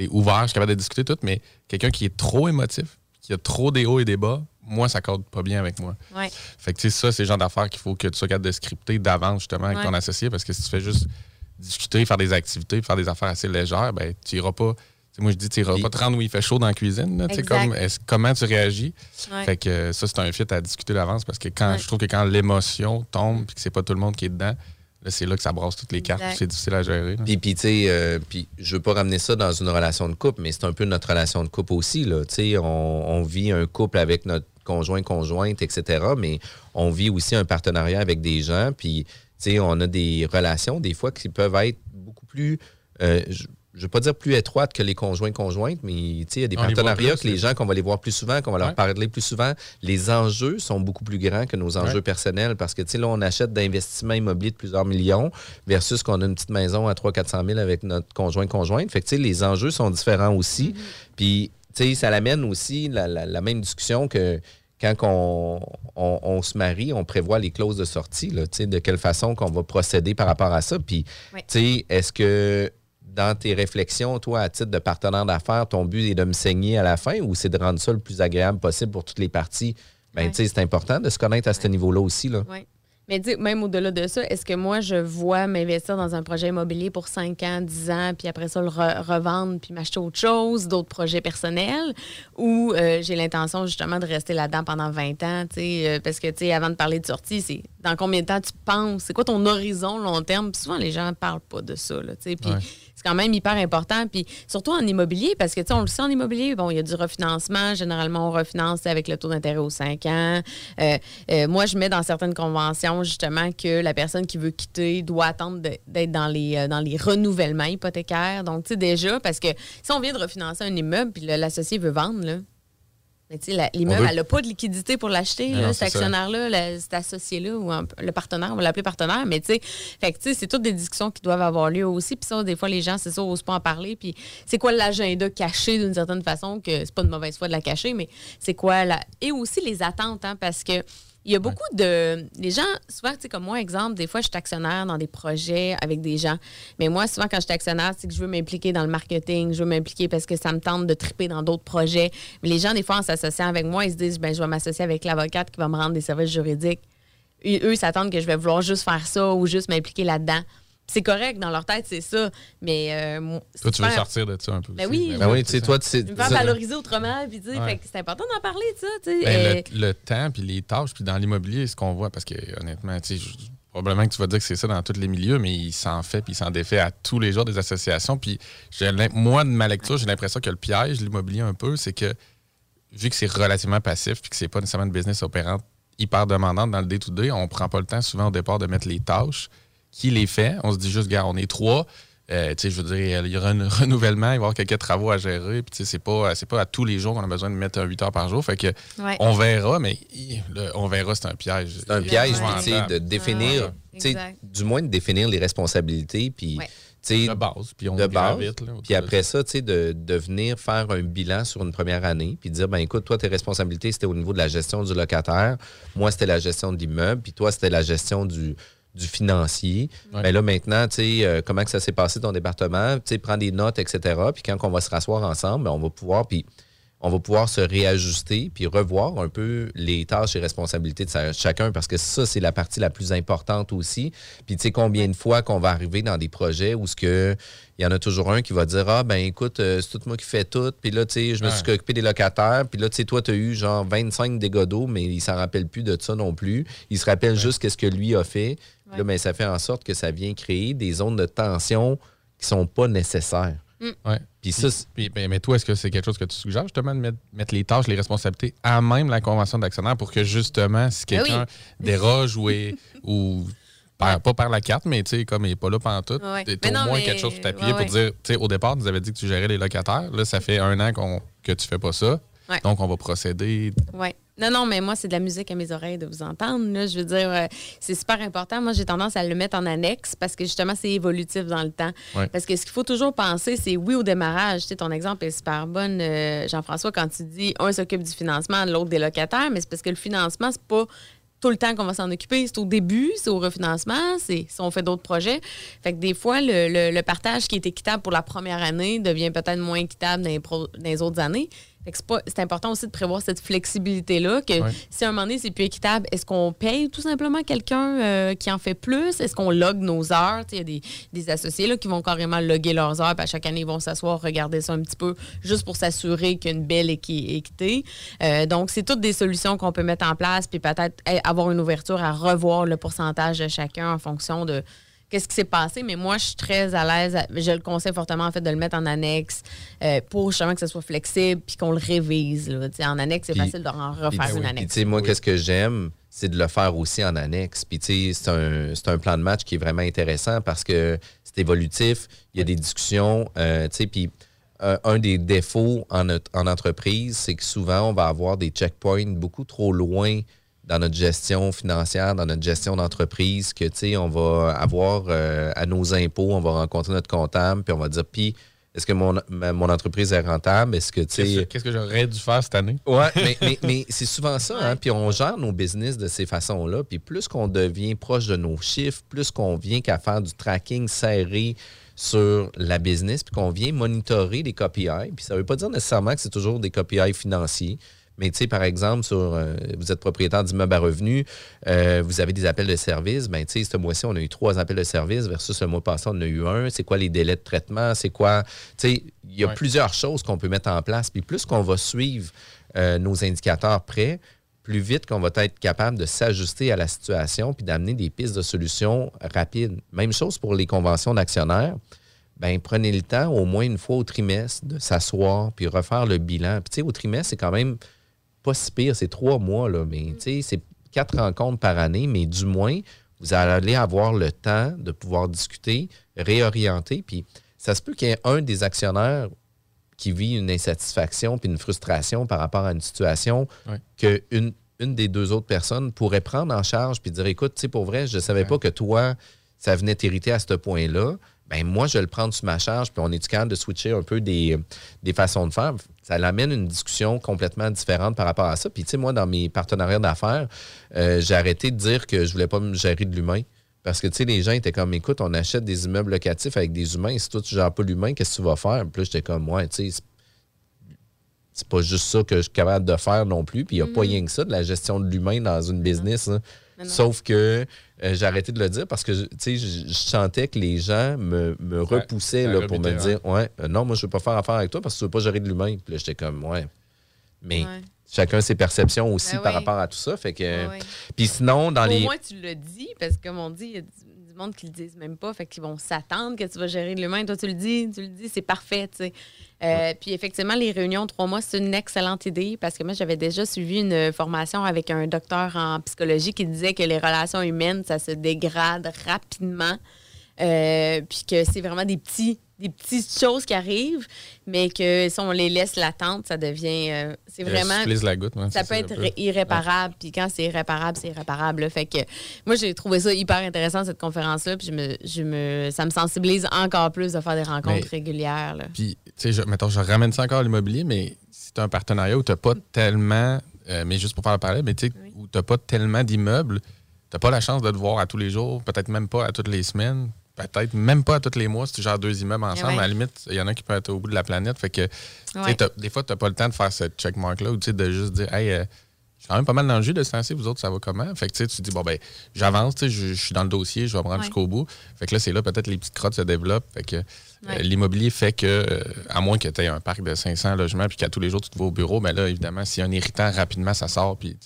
ouvert, je suis capable de discuter tout, mais quelqu'un qui est trop émotif, qui a trop des hauts et des bas, moi, ça corde pas bien avec moi. Ouais. Fait que tu sais, ça, c'est le genre d'affaires qu'il faut que tu sois capable de scripter d'avance, justement, avec Ouais. ton associé, parce que si tu fais juste discuter, faire des activités, faire des affaires assez légères, ben, tu iras pas. Moi, je dis, tu iras Puis- pas te rendre où il fait chaud dans la cuisine. là. Comme, comment tu réagis? Ouais. Fait que euh, ça, c'est un fit à discuter d'avance parce que quand Ouais. je trouve que quand l'émotion tombe et que c'est pas tout le monde qui est dedans, là, c'est là que ça brasse toutes les cartes. C'est difficile à gérer. Puis, puis tu sais, euh, puis je veux pas ramener ça dans une relation de couple, mais c'est un peu notre relation de couple aussi. Là. Tu sais, on, on vit un couple avec notre conjoint, conjointe, etc., mais on vit aussi un partenariat avec des gens. Puis, tu sais, on a des relations, des fois, qui peuvent être beaucoup plus. euh, je ne veux pas dire plus étroites que les conjoints, conjointes, mais tu sais, il y a des On les voit partenariats plus, que les gens, qu'on va les voir plus souvent, qu'on va leur Ouais. parler plus souvent. Les enjeux sont beaucoup plus grands que nos enjeux Ouais. personnels parce que, tu sais, là, on achète d'investissements immobiliers de plusieurs millions versus qu'on a une petite maison à 300-400 000 avec notre conjoint conjointe. Fait que, tu sais, les enjeux sont différents aussi. Puis, tu sais, ça l'amène aussi la, la- la même discussion que quand on, on- on se marie, on prévoit les clauses de sortie, là, tu sais, de quelle façon qu'on va procéder par rapport à ça. Puis, Oui. tu sais, est-ce que dans tes réflexions, toi, à titre de partenaire d'affaires, ton but est de me saigner à la fin ou c'est de rendre ça le plus agréable possible pour toutes les parties? Ben, Ouais. tu sais, c'est important de se connaître à ce niveau-là aussi, là. Oui. Mais dis, même au-delà de ça, est-ce que moi, je vois m'investir dans un projet immobilier pour 5 ans, 10 ans, puis après ça, le re- revendre, puis m'acheter autre chose, d'autres projets personnels, ou euh, j'ai l'intention justement de rester là-dedans pendant 20 ans, tu sais, euh, parce que, tu sais, avant de parler de sortie, c'est dans combien de temps tu penses, c'est quoi ton horizon long terme? Puis souvent, les gens ne parlent pas de ça, là, puis Ouais. c'est quand même hyper important, puis surtout en immobilier, parce que, tu sais, on le sait en immobilier, bon, il y a du refinancement, généralement, on refinance avec le taux d'intérêt aux 5 ans. Euh, euh, moi, je mets dans certaines conventions, justement, que la personne qui veut quitter doit attendre d'être dans les, euh, dans les renouvellements hypothécaires. Donc, tu sais, déjà, parce que si on vient de refinancer un immeuble, puis l'associé veut vendre, là, mais tu sais, la- l'immeuble, elle n'a pas de liquidité pour l'acheter, cet actionnaire-là, cet associé-là, ou un le partenaire, on va l'appeler partenaire, mais tu sais, c'est toutes des discussions qui doivent avoir lieu aussi. Puis ça, des fois, les gens, c'est ça, n'osent pas en parler. Puis c'est quoi l'agenda caché d'une certaine façon, que c'est pas de mauvaise foi de la cacher, mais c'est quoi la. Et aussi les attentes, hein, parce que. Il y a beaucoup de. Les gens, souvent, tu sais, comme moi, exemple, des fois, je suis actionnaire dans des projets avec des gens. Mais moi, souvent, quand je suis actionnaire, c'est que je veux m'impliquer dans le marketing, je veux m'impliquer parce que ça me tente de triper dans d'autres projets. Mais les gens, des fois, en s'associant avec moi, ils se disent, ben, je vais m'associer avec l'avocate qui va me rendre des services juridiques. Eux, eux, ils s'attendent que je vais vouloir juste faire ça ou juste m'impliquer là-dedans. C'est correct, dans leur tête, c'est ça. Mais euh, moi, Toi, tu veux sortir de ça un peu. Ben aussi. oui. Ben oui, c'est tu sais, ça. toi, tu sais. me faire valoriser autrement. Puis, tu sais, Ouais. c'est important d'en parler de ça. tu sais. Ben, Euh, le, le temps, puis les tâches, puis dans l'immobilier, ce qu'on voit, parce que honnêtement, tu sais, probablement que tu vas dire que c'est ça dans tous les milieux, mais il s'en fait, puis il s'en défait à tous les jours des associations. Puis moi, de ma lecture, j'ai l'impression que le piège de l'immobilier un peu, c'est que vu que c'est relativement passif, puis que c'est pas nécessairement une business opérante hyper demandante dans le day-to-day, on prend pas le temps souvent au départ de mettre les tâches. Qui les fait? On se dit juste, gars, on est trois. Euh, tu sais, je veux dire, il y aura un renouvellement, il va y avoir quelques travaux à gérer. Puis, tu sais, c'est pas, c'est pas à tous les jours qu'on a besoin de mettre un 8 heures par jour. Fait que, Ouais. on verra, mais le on verra, c'est un piège. C'est un piège, puis, tu sais, de définir, Ouais. du moins de définir les responsabilités, puis, Ouais. tu sais, de base. Puis on de base. là, autour Puis après ça. ça, tu sais, de, de venir faire un bilan sur une première année, puis dire, ben écoute, toi, tes responsabilités, c'était au niveau de la gestion du locataire. Moi, c'était la gestion de l'immeuble. Puis toi, c'était la gestion du, du financier. Ben là, maintenant, tu sais, euh, comment que ça s'est passé ton département? Tu sais, prends des notes, etc. Puis quand on va se rasseoir ensemble, ben, on va pouvoir, puis on va pouvoir se réajuster puis revoir un peu les tâches et responsabilités de sa- chacun parce que ça, c'est la partie la plus importante aussi. Puis tu sais, combien de fois qu'on va arriver dans des projets où ce que il y en a toujours un qui va dire Ah, ben écoute, euh, c'est tout moi qui fais tout. Puis là, tu sais, je me suis occupé des locataires. Puis là, tu sais, toi, tu as eu genre 25 dégâts d'eau, mais il s'en rappelle plus de ça non plus. Il se rappelle juste qu'est-ce que lui a fait. Puis Là, ben, ça fait en sorte que ça vient créer des zones de tension qui sont pas nécessaires. Ouais. Puis ça, Puis, ben, mais toi, est-ce que c'est quelque chose que tu suggères justement de mettre, mettre les tâches, les responsabilités à même la convention d'actionnaire pour que justement, si Ben oui. quelqu'un déroge ou, est- ou par- pas par la carte, mais tu sais, comme il n'est pas là pendant tout, Ouais. tu au non, moins mais- quelque chose sur ta pied ouais, pour ouais. dire, tu sais, au départ, tu nous avais dit que tu gérais les locataires. Là, ça fait un an qu'on- que tu fais pas ça. Ouais. Donc, on va procéder. Non, non, mais moi, c'est de la musique à mes oreilles de vous entendre. Là. Je veux dire, euh, c'est super important. Moi, j'ai tendance à le mettre en annexe parce que justement, c'est évolutif dans le temps. Ouais. Parce que ce qu'il faut toujours penser, c'est oui au démarrage. Tu sais, ton exemple est super bon, euh, Jean-François, quand tu dis un s'occupe du financement, l'autre des locataires, mais c'est parce que le financement, c'est pas tout le temps qu'on va s'en occuper. C'est au début, c'est au refinancement, c'est si on fait d'autres projets. Fait que des fois, le, le- le partage qui est équitable pour la première année devient peut-être moins équitable dans les, pro- dans les autres années. C'est important aussi de prévoir cette flexibilité-là, que Ouais. si à un moment donné, c'est plus équitable, est-ce qu'on paye tout simplement quelqu'un euh, qui en fait plus? Est-ce qu'on log nos heures? Il y a des, des associés là, qui vont carrément loguer leurs heures, puis à chaque année, ils vont s'asseoir, regarder ça un petit peu, juste pour s'assurer qu'il y a une belle équi- équité. Euh, donc, c'est toutes des solutions qu'on peut mettre en place, puis peut-être avoir une ouverture à revoir le pourcentage de chacun en fonction de qu'est-ce qui s'est passé. Mais moi, je suis très à l'aise. à- Je le conseille fortement, en fait, de le mettre en annexe euh, pour justement que ce soit flexible, puis qu'on le révise. là. En annexe, c'est Puis- facile de en refaire Puis, une Puis, tu annexe. sais, moi, qu'est-ce que j'aime, c'est de le faire aussi en annexe. Puis, tu sais, c'est un, c'est un plan de match qui est vraiment intéressant parce que c'est évolutif, il y a des discussions, euh, tu sais, puis euh, un des défauts en, en entreprise, c'est que souvent, on va avoir des checkpoints beaucoup trop loin dans notre gestion financière, dans notre gestion d'entreprise, que, tu sais, on va avoir euh, à nos impôts, on va rencontrer notre comptable, puis on va dire, puis, est-ce que mon, ma- mon entreprise est rentable? Est-ce que, tu sais... Qu'est-ce qu'est-ce que j'aurais dû faire cette année? Ouais, mais, mais, mais c'est souvent ça. Hein? Puis on gère nos business de ces façons-là. Puis plus qu'on devient proche de nos chiffres, plus qu'on vient qu'à faire du tracking serré sur la business, puis qu'on vient monitorer les KPI. Puis ça ne veut pas dire nécessairement que c'est toujours des KPI financiers. Mais tu sais, par exemple, sur euh, vous êtes propriétaire d'immeuble à revenus, euh, vous avez des appels de service. Ben, tu sais, ce mois-ci, on a eu trois appels de service versus le mois passé, on en a eu un. C'est quoi les délais de traitement? C'est quoi? Tu sais, il y a Ouais. plusieurs choses qu'on peut mettre en place. Puis plus qu'on va suivre euh, nos indicateurs prêts, plus vite qu'on va être capable de s'ajuster à la situation puis d'amener des pistes de solutions rapides. Même chose pour les conventions d'actionnaires. Ben, prenez le temps, au moins une fois au trimestre, de s'asseoir puis refaire le bilan. Puis, tu sais, au trimestre, c'est quand même pas si pire, c'est trois mois, là, mais tu sais, c'est quatre rencontres par année, mais du moins, vous allez avoir le temps de pouvoir discuter, réorienter. Puis, ça se peut qu'il y ait un des actionnaires qui vit une insatisfaction puis une frustration par rapport à une situation Ouais. que une, une des deux autres personnes pourrait prendre en charge puis dire écoute, tu sais, pour vrai, je ne savais Ouais. pas que toi, ça venait t'irriter à ce point-là. Ben moi, je vais le prendre sur ma charge, puis on est capable de switcher un peu des, des façons de faire? Ça l'amène une discussion complètement différente par rapport à ça. Puis, tu sais, moi, dans mes partenariats d'affaires, euh, j'ai arrêté de dire que je voulais pas me gérer de l'humain. Parce que, tu sais, les gens étaient comme, écoute, on achète des immeubles locatifs avec des humains. Si toi, tu gères pas l'humain, qu'est-ce que tu vas faire? Puis là, j'étais comme, ouais, tu sais, c'est- pas juste ça que je suis capable de faire non plus. Puis il n'y a pas rien que ça de la gestion de l'humain dans une business. hein. Non. Sauf que euh, j'ai arrêté de le dire parce que tu sais, je, je sentais que les gens me, me Ouais, repoussaient là, pour me dire Ouais, euh, non, moi, je veux pas faire affaire avec toi parce que tu veux pas gérer de l'humain. Puis là, j'étais comme Ouais. Mais Ouais. chacun ses perceptions aussi Ben par oui. rapport à tout ça. Fait que. Ouais, ouais. Puis sinon, dans Au les. moins, tu le dis, parce que, comme on dit, il y a du, du monde qui le disent même pas, fait qu'ils vont s'attendre que tu vas gérer de l'humain. Toi, tu le dis, tu le dis, c'est parfait, tu sais. Euh, Puis effectivement, les réunions trois mois, c'est une excellente idée parce que moi, j'avais déjà suivi une formation avec un docteur en psychologie qui disait que les relations humaines, ça se dégrade rapidement. Euh, puis que c'est vraiment des petits des petites choses qui arrivent, mais que si on les laisse latentes, ça devient. euh, c'est vraiment. Supplice la goutte, ouais, Ça peut être peu. irréparable. Puis quand c'est irréparable, c'est irréparable. là. Fait que moi, j'ai trouvé ça hyper intéressant, cette conférence-là. Puis je me, je me, ça me sensibilise encore plus de faire des rencontres Mais- régulières. Puis, tu sais, mettons, je ramène ça encore à l'immobilier, mais si tu as un partenariat où tu n'as pas tellement, euh, mais juste pour faire le parallèle, mais tu sais, où tu n'as pas tellement d'immeubles, tu n'as pas la chance de te voir à tous les jours, peut-être même pas à toutes les semaines, peut-être même pas à tous les mois si tu gères deux immeubles ensemble. ouais. À la limite, il y en a qui peuvent être au bout de la planète. Fait que, Ouais. des fois, tu n'as pas le temps de faire ce checkmark-là ou de juste dire, hey, euh, je suis quand même pas mal dans le jus de ce vous autres, ça va comment? Fait que tu sais, tu dis, bon, ben, j'avance, je, je suis dans le dossier, je vais me rendre Ouais. jusqu'au bout. Fait que là, c'est là, peut-être les petites crottes se développent. Fait que euh, l'immobilier fait que, euh, à moins que tu aies un parc de 500 logements puis qu'à tous les jours, tu te vas au bureau, mais là, évidemment, s'il y a un irritant, rapidement, ça sort, puis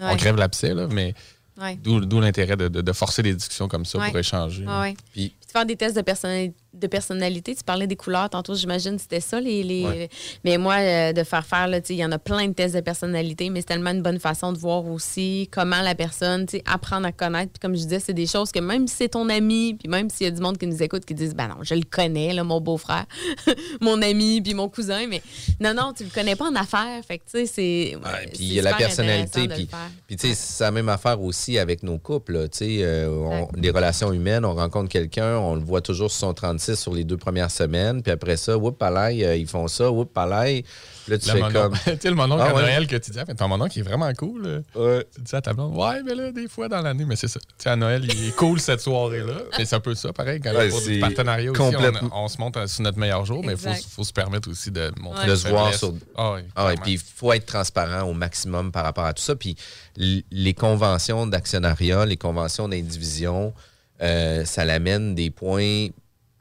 on crève l'abcès, là, mais Ouais. d'où l'intérêt de, de- de forcer des discussions comme ça Ouais. pour échanger. Puis- Puis de faire des tests de, personnali- de personnalité. Tu parlais des couleurs tantôt, j'imagine, c'était ça. Les, les- Ouais. Mais moi, euh, de faire faire, il y en a plein de tests de personnalité, mais c'est tellement une bonne façon de voir aussi comment la personne, apprendre à connaître. Puis comme je disais, c'est des choses que même si c'est ton ami, puis même s'il y a du monde qui nous écoute qui disent, ben non, je le connais, là, mon beau-frère, mon ami, puis mon cousin, mais non, non, tu le connais pas en affaires. Fait que, tu sais, c'est. Ouais, puis il y a la personnalité. Puis, puis tu sais, c'est la même affaire aussi avec nos couples. tu sais, euh, on- les relations humaines, on rencontre quelqu'un, on le voit toujours sur son 36 sur les deux premières semaines. Puis après ça, whoop, palais, euh, ils font ça, whoop, palais. Là, tu Le fais monon- comme. tu sais, le mononcle Ah ouais. Noël que tu dis, ah, mais ton mononcle, il est vraiment cool. Ouais. Tu dis à ta blonde, ouais, mais là, des fois dans l'année, mais c'est ça. Tu sais, à Noël, il est cool cette soirée-là. Mais c'est un peu ça, pareil. Quand Ouais, pour du partenariat aussi, on, complètement- on se monte sur notre meilleur jour, mais il faut, faut se permettre aussi de montrer de se voir sur. Ah oui, Ah puis il faut être transparent au maximum par rapport à tout ça. Puis les conventions d'actionnariat, les conventions d'indivision, euh, ça l'amène des points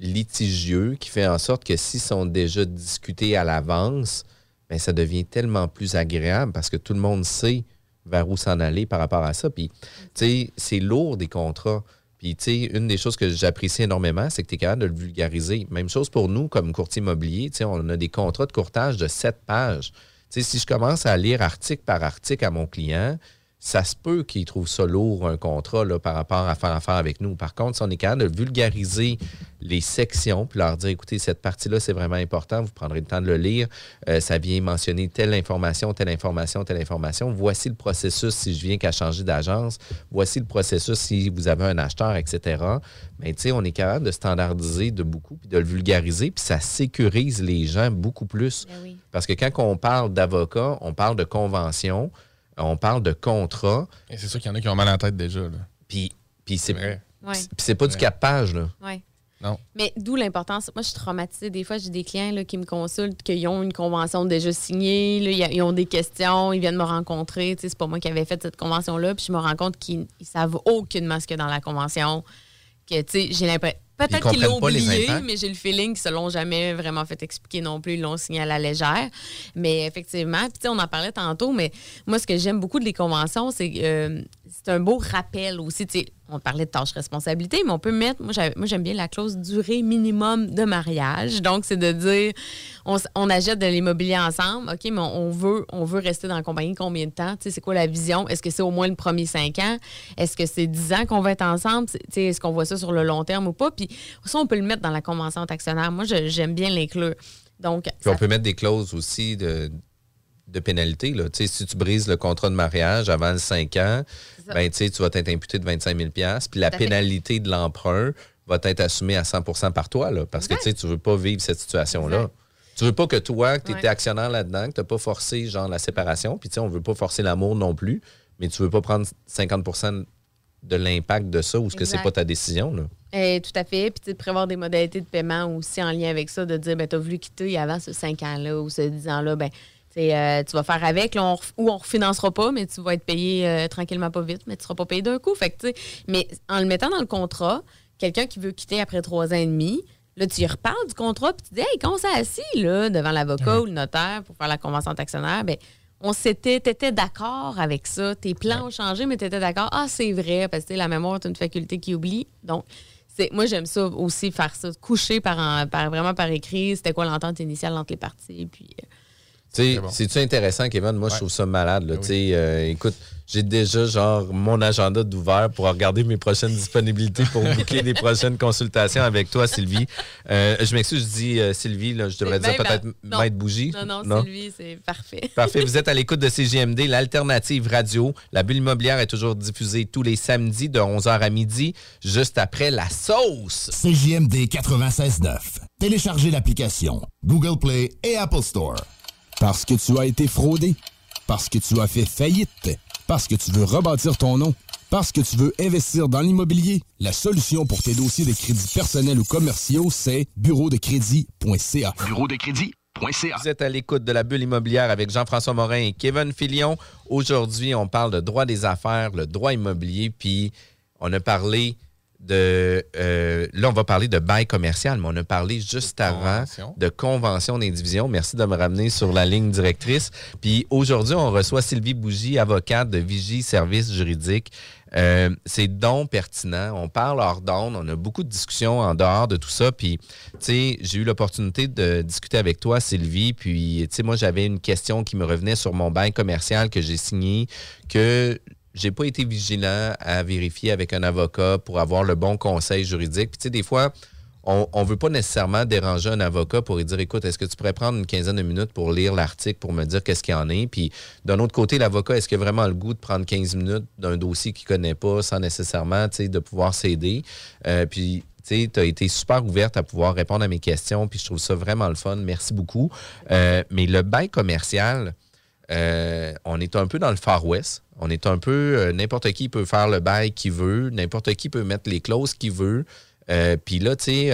litigieux qui fait en sorte que s'ils sont déjà discutés à l'avance, ben, ça devient tellement plus agréable parce que tout le monde sait vers où s'en aller par rapport à ça. Puis, tu sais, c'est lourd des contrats. Puis, tu sais, une des choses que j'apprécie énormément, c'est que tu es capable de le vulgariser. Même chose pour nous, comme courtier immobilier. Tu sais, on a des contrats de courtage de sept pages. Tu sais, si je commence à lire article par article à mon client, ça se peut qu'il trouve ça lourd, un contrat, là, par rapport à faire affaire avec nous. Par contre, si on est capable de vulgariser les sections, puis leur dire, écoutez, cette partie-là, c'est vraiment important, vous prendrez le temps de le lire, Euh, ça vient mentionner telle information, telle information, telle information. Voici le processus si je viens qu'à changer d'agence. Voici le processus si vous avez un acheteur, etc. Mais tu sais, on est capable de standardiser de beaucoup, puis de le vulgariser, puis ça sécurise les gens beaucoup plus. Ben oui. Parce que quand on parle d'avocat, on parle de convention, on parle de contrat, Et c'est sûr qu'il y en a qui ont mal en tête déjà. Là. puis puis c'est C'est vrai. Ouais. puis c'est pas du Ouais. pages, là. Ouais. Non. Mais d'où l'importance. Moi, je suis traumatisée. Des fois, j'ai des clients là, qui me consultent, qui ont une convention déjà signée, là, ils- ils ont des questions, ils viennent me rencontrer. Tu sais, C'est pas moi qui avais fait cette convention-là. Puis je me rends compte qu'ils ne savent aucunement ce qu'il y a dans la convention. Que, tu sais, j'ai l'impression. Peut-être qu'ils l'ont les oublié, mais j'ai le feeling qu'ils se l'ont jamais vraiment fait expliquer non plus. Ils l'ont signé à la légère. Mais effectivement, puis on en parlait tantôt, mais moi, ce que j'aime beaucoup des conventions, c'est que euh, c'est un beau rappel aussi. On parlait de tâches responsabilités, mais on peut mettre, moi, j'aime bien la clause durée minimum de mariage. Donc, c'est de dire, on, achète de l'immobilier ensemble, OK, mais on veut, on veut rester dans la compagnie combien de temps? Tu sais, c'est quoi la vision? Est-ce que c'est au moins le premier cinq ans? Est-ce que c'est 10 ans qu'on va être ensemble? Tu sais, Est-ce qu'on voit ça sur le long terme ou pas? Puis ça, on peut le mettre dans la convention d'actionnaire. Moi, j'aime bien l'inclure. Donc, Puis ça on peut mettre des clauses aussi de, de pénalité. Là. Tu sais, Si tu brises le contrat de mariage avant le 5 ans. Ben, tu vas être imputé de 25 000 puis la pénalité de l'emprunt va être assumée à 100% par toi, là, parce que tu tu veux pas vivre cette situation-là. Tu veux pas que toi, que tu étais Ouais. actionnaire là-dedans, que tu n'as pas forcé genre la séparation, puis tu sais, on veut pas forcer l'amour non plus, mais tu veux pas prendre 50% de l'impact de ça ou ce que c'est pas ta décision. Là? Eh, tout à fait. Puis, de prévoir des modalités de paiement aussi en lien avec ça, de dire, ben, tu as voulu quitter avant ce 5 ans-là ou ce 10 ans-là, ben, euh, tu vas faire avec, là, on ou on refinancera pas, mais tu vas être payé euh, tranquillement pas vite, mais tu seras pas payé d'un coup. Fait que, mais en le mettant dans le contrat, quelqu'un qui veut quitter après trois ans et demi, là, tu y reparles du contrat, puis tu dis, hey, quand on s'est assis là, devant l'avocat ou le notaire pour faire la convention d'actionnaire, ben on s'était, t'étais d'accord avec ça. Tes plans ont changé, mais tu étais d'accord. Ah, c'est vrai, parce que la mémoire est une faculté qui oublie. Donc, moi, j'aime ça aussi, faire ça, coucher par, en- par- vraiment par écrit. C'était quoi l'entente initiale entre les parties. Puis, euh, bon. C'est-tu intéressant, Kevin? Moi, je trouve ça malade. Là. Oui. Sais, euh, écoute, j'ai déjà genre mon agenda d'ouvert pour regarder mes prochaines disponibilités pour boucler des prochaines consultations avec toi, Sylvie. Euh, je m'excuse, je dis euh, Sylvie, là, je devrais dire peut-être ben, non. Maître Bougie. non, non, Sylvie, c'est parfait. Parfait. Vous êtes à l'écoute de CGMD, l'alternative radio. La bulle immobilière est toujours diffusée tous les samedis de 11h à midi, juste après la sauce. CJMD 96.9. Téléchargez l'application Google Play et Apple Store. Parce que tu as été fraudé. Parce que tu as fait faillite. Parce que tu veux rebâtir ton nom. Parce que tu veux investir dans l'immobilier. La solution pour tes dossiers de crédits personnels ou commerciaux, c'est bureau-de-crédit.ca. Bureau de crédit.ca. Vous êtes à l'écoute de la bulle immobilière avec Jean-François Morin et Kevin Filion. Aujourd'hui, on parle de droit des affaires, le droit immobilier, puis on a parlé de... euh, là, on va parler de bail commercial, mais on a parlé juste avant convention. de convention d'indivision. Merci de me ramener sur la ligne directrice. Puis aujourd'hui, on reçoit Sylvie Bougie, avocate de Vigie Services juridiques. Euh, c'est donc pertinent. On parle hors d'onde. On a beaucoup de discussions en dehors de tout ça. Puis, tu sais, j'ai eu l'opportunité de discuter avec toi, Sylvie. Puis, tu sais, moi, j'avais une question qui me revenait sur mon bail commercial que j'ai signé, que j'ai pas été vigilant à vérifier avec un avocat pour avoir le bon conseil juridique. Puis, tu sais, des fois, on ne veut pas nécessairement déranger un avocat pour lui dire écoute, est-ce que tu pourrais prendre une quinzaine de minutes pour lire l'article pour me dire qu'est-ce qu'il y en est? Puis d'un autre côté, l'avocat, est-ce qu'il a vraiment le goût de prendre 15 minutes d'un dossier qu'il connaît pas sans nécessairement tu sais, de pouvoir s'aider? Euh, puis tu as été super ouverte à pouvoir répondre à mes questions, puis je trouve ça vraiment le fun. Merci beaucoup. Euh, mais le bail commercial, euh, on est un peu dans le Far West. On est un peu, euh, n'importe qui peut faire le bail qu'il veut, n'importe qui peut mettre les clauses qu'il veut. Euh, Puis là, tu sais,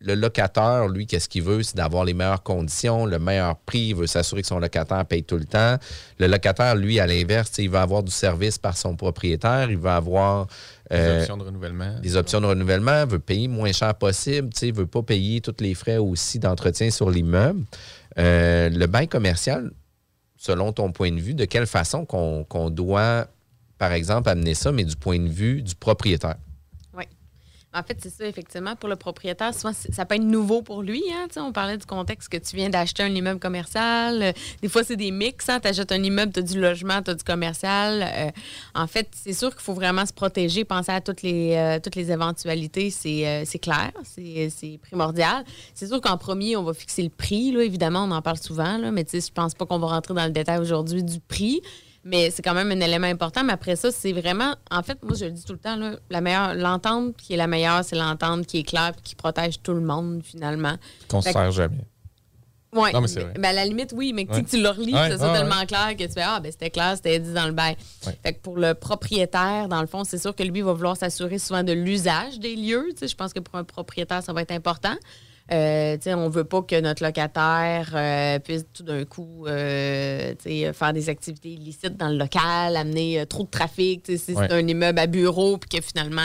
le, locataire, lui, qu'est-ce qu'il veut? C'est d'avoir les meilleures conditions, le meilleur prix. Il veut s'assurer que son locataire paye tout le temps. Le locataire, lui, à l'inverse, il va avoir du service par son propriétaire. Il va avoir Des options de renouvellement. des options de renouvellement, veut payer moins cher possible, tu sais, veut pas payer tous les frais aussi d'entretien sur l'immeuble. Euh, le bail commercial, selon ton point de vue, de quelle façon qu'on qu'on doit, par exemple, amener ça, mais du point de vue du propriétaire? En fait, c'est ça, effectivement. Pour le propriétaire, souvent, ça peut être nouveau pour lui. Hein? On parlait du contexte que tu viens d'acheter un immeuble commercial. Euh, Des fois, c'est des mix. Hein? Tu achètes un immeuble, tu as du logement, tu as du commercial. Euh, en fait, c'est sûr qu'il faut vraiment se protéger, penser à toutes les, euh, toutes les éventualités. C'est clair, c'est primordial. C'est sûr qu'en premier, on va fixer le prix. Évidemment, on en parle souvent, là, mais je pense pas qu'on va rentrer dans le détail aujourd'hui du prix. Mais c'est quand même un élément important. Mais après ça, c'est vraiment. En fait, moi, je le dis tout le temps, là, la meilleure, l'entente qui est la meilleure, c'est l'entente qui est claire et qui protège tout le monde, finalement. Qu'on se Fait que- sert jamais. Non, mais vrai. Ben, à la limite, oui, mais que tu Ouais. le relis, Ouais, c'est ouais, tellement clair que tu fais Ah, ben c'était clair, c'était dit dans le bail. Fait que pour le propriétaire, dans le fond, c'est sûr que lui va vouloir s'assurer souvent de l'usage des lieux. Je pense que pour un propriétaire, ça va être important. Euh, on veut pas que notre locataire euh, puisse tout d'un coup euh, faire des activités illicites dans le local, amener trop de trafic. Si Ouais. c'est un immeuble à bureau puis que finalement,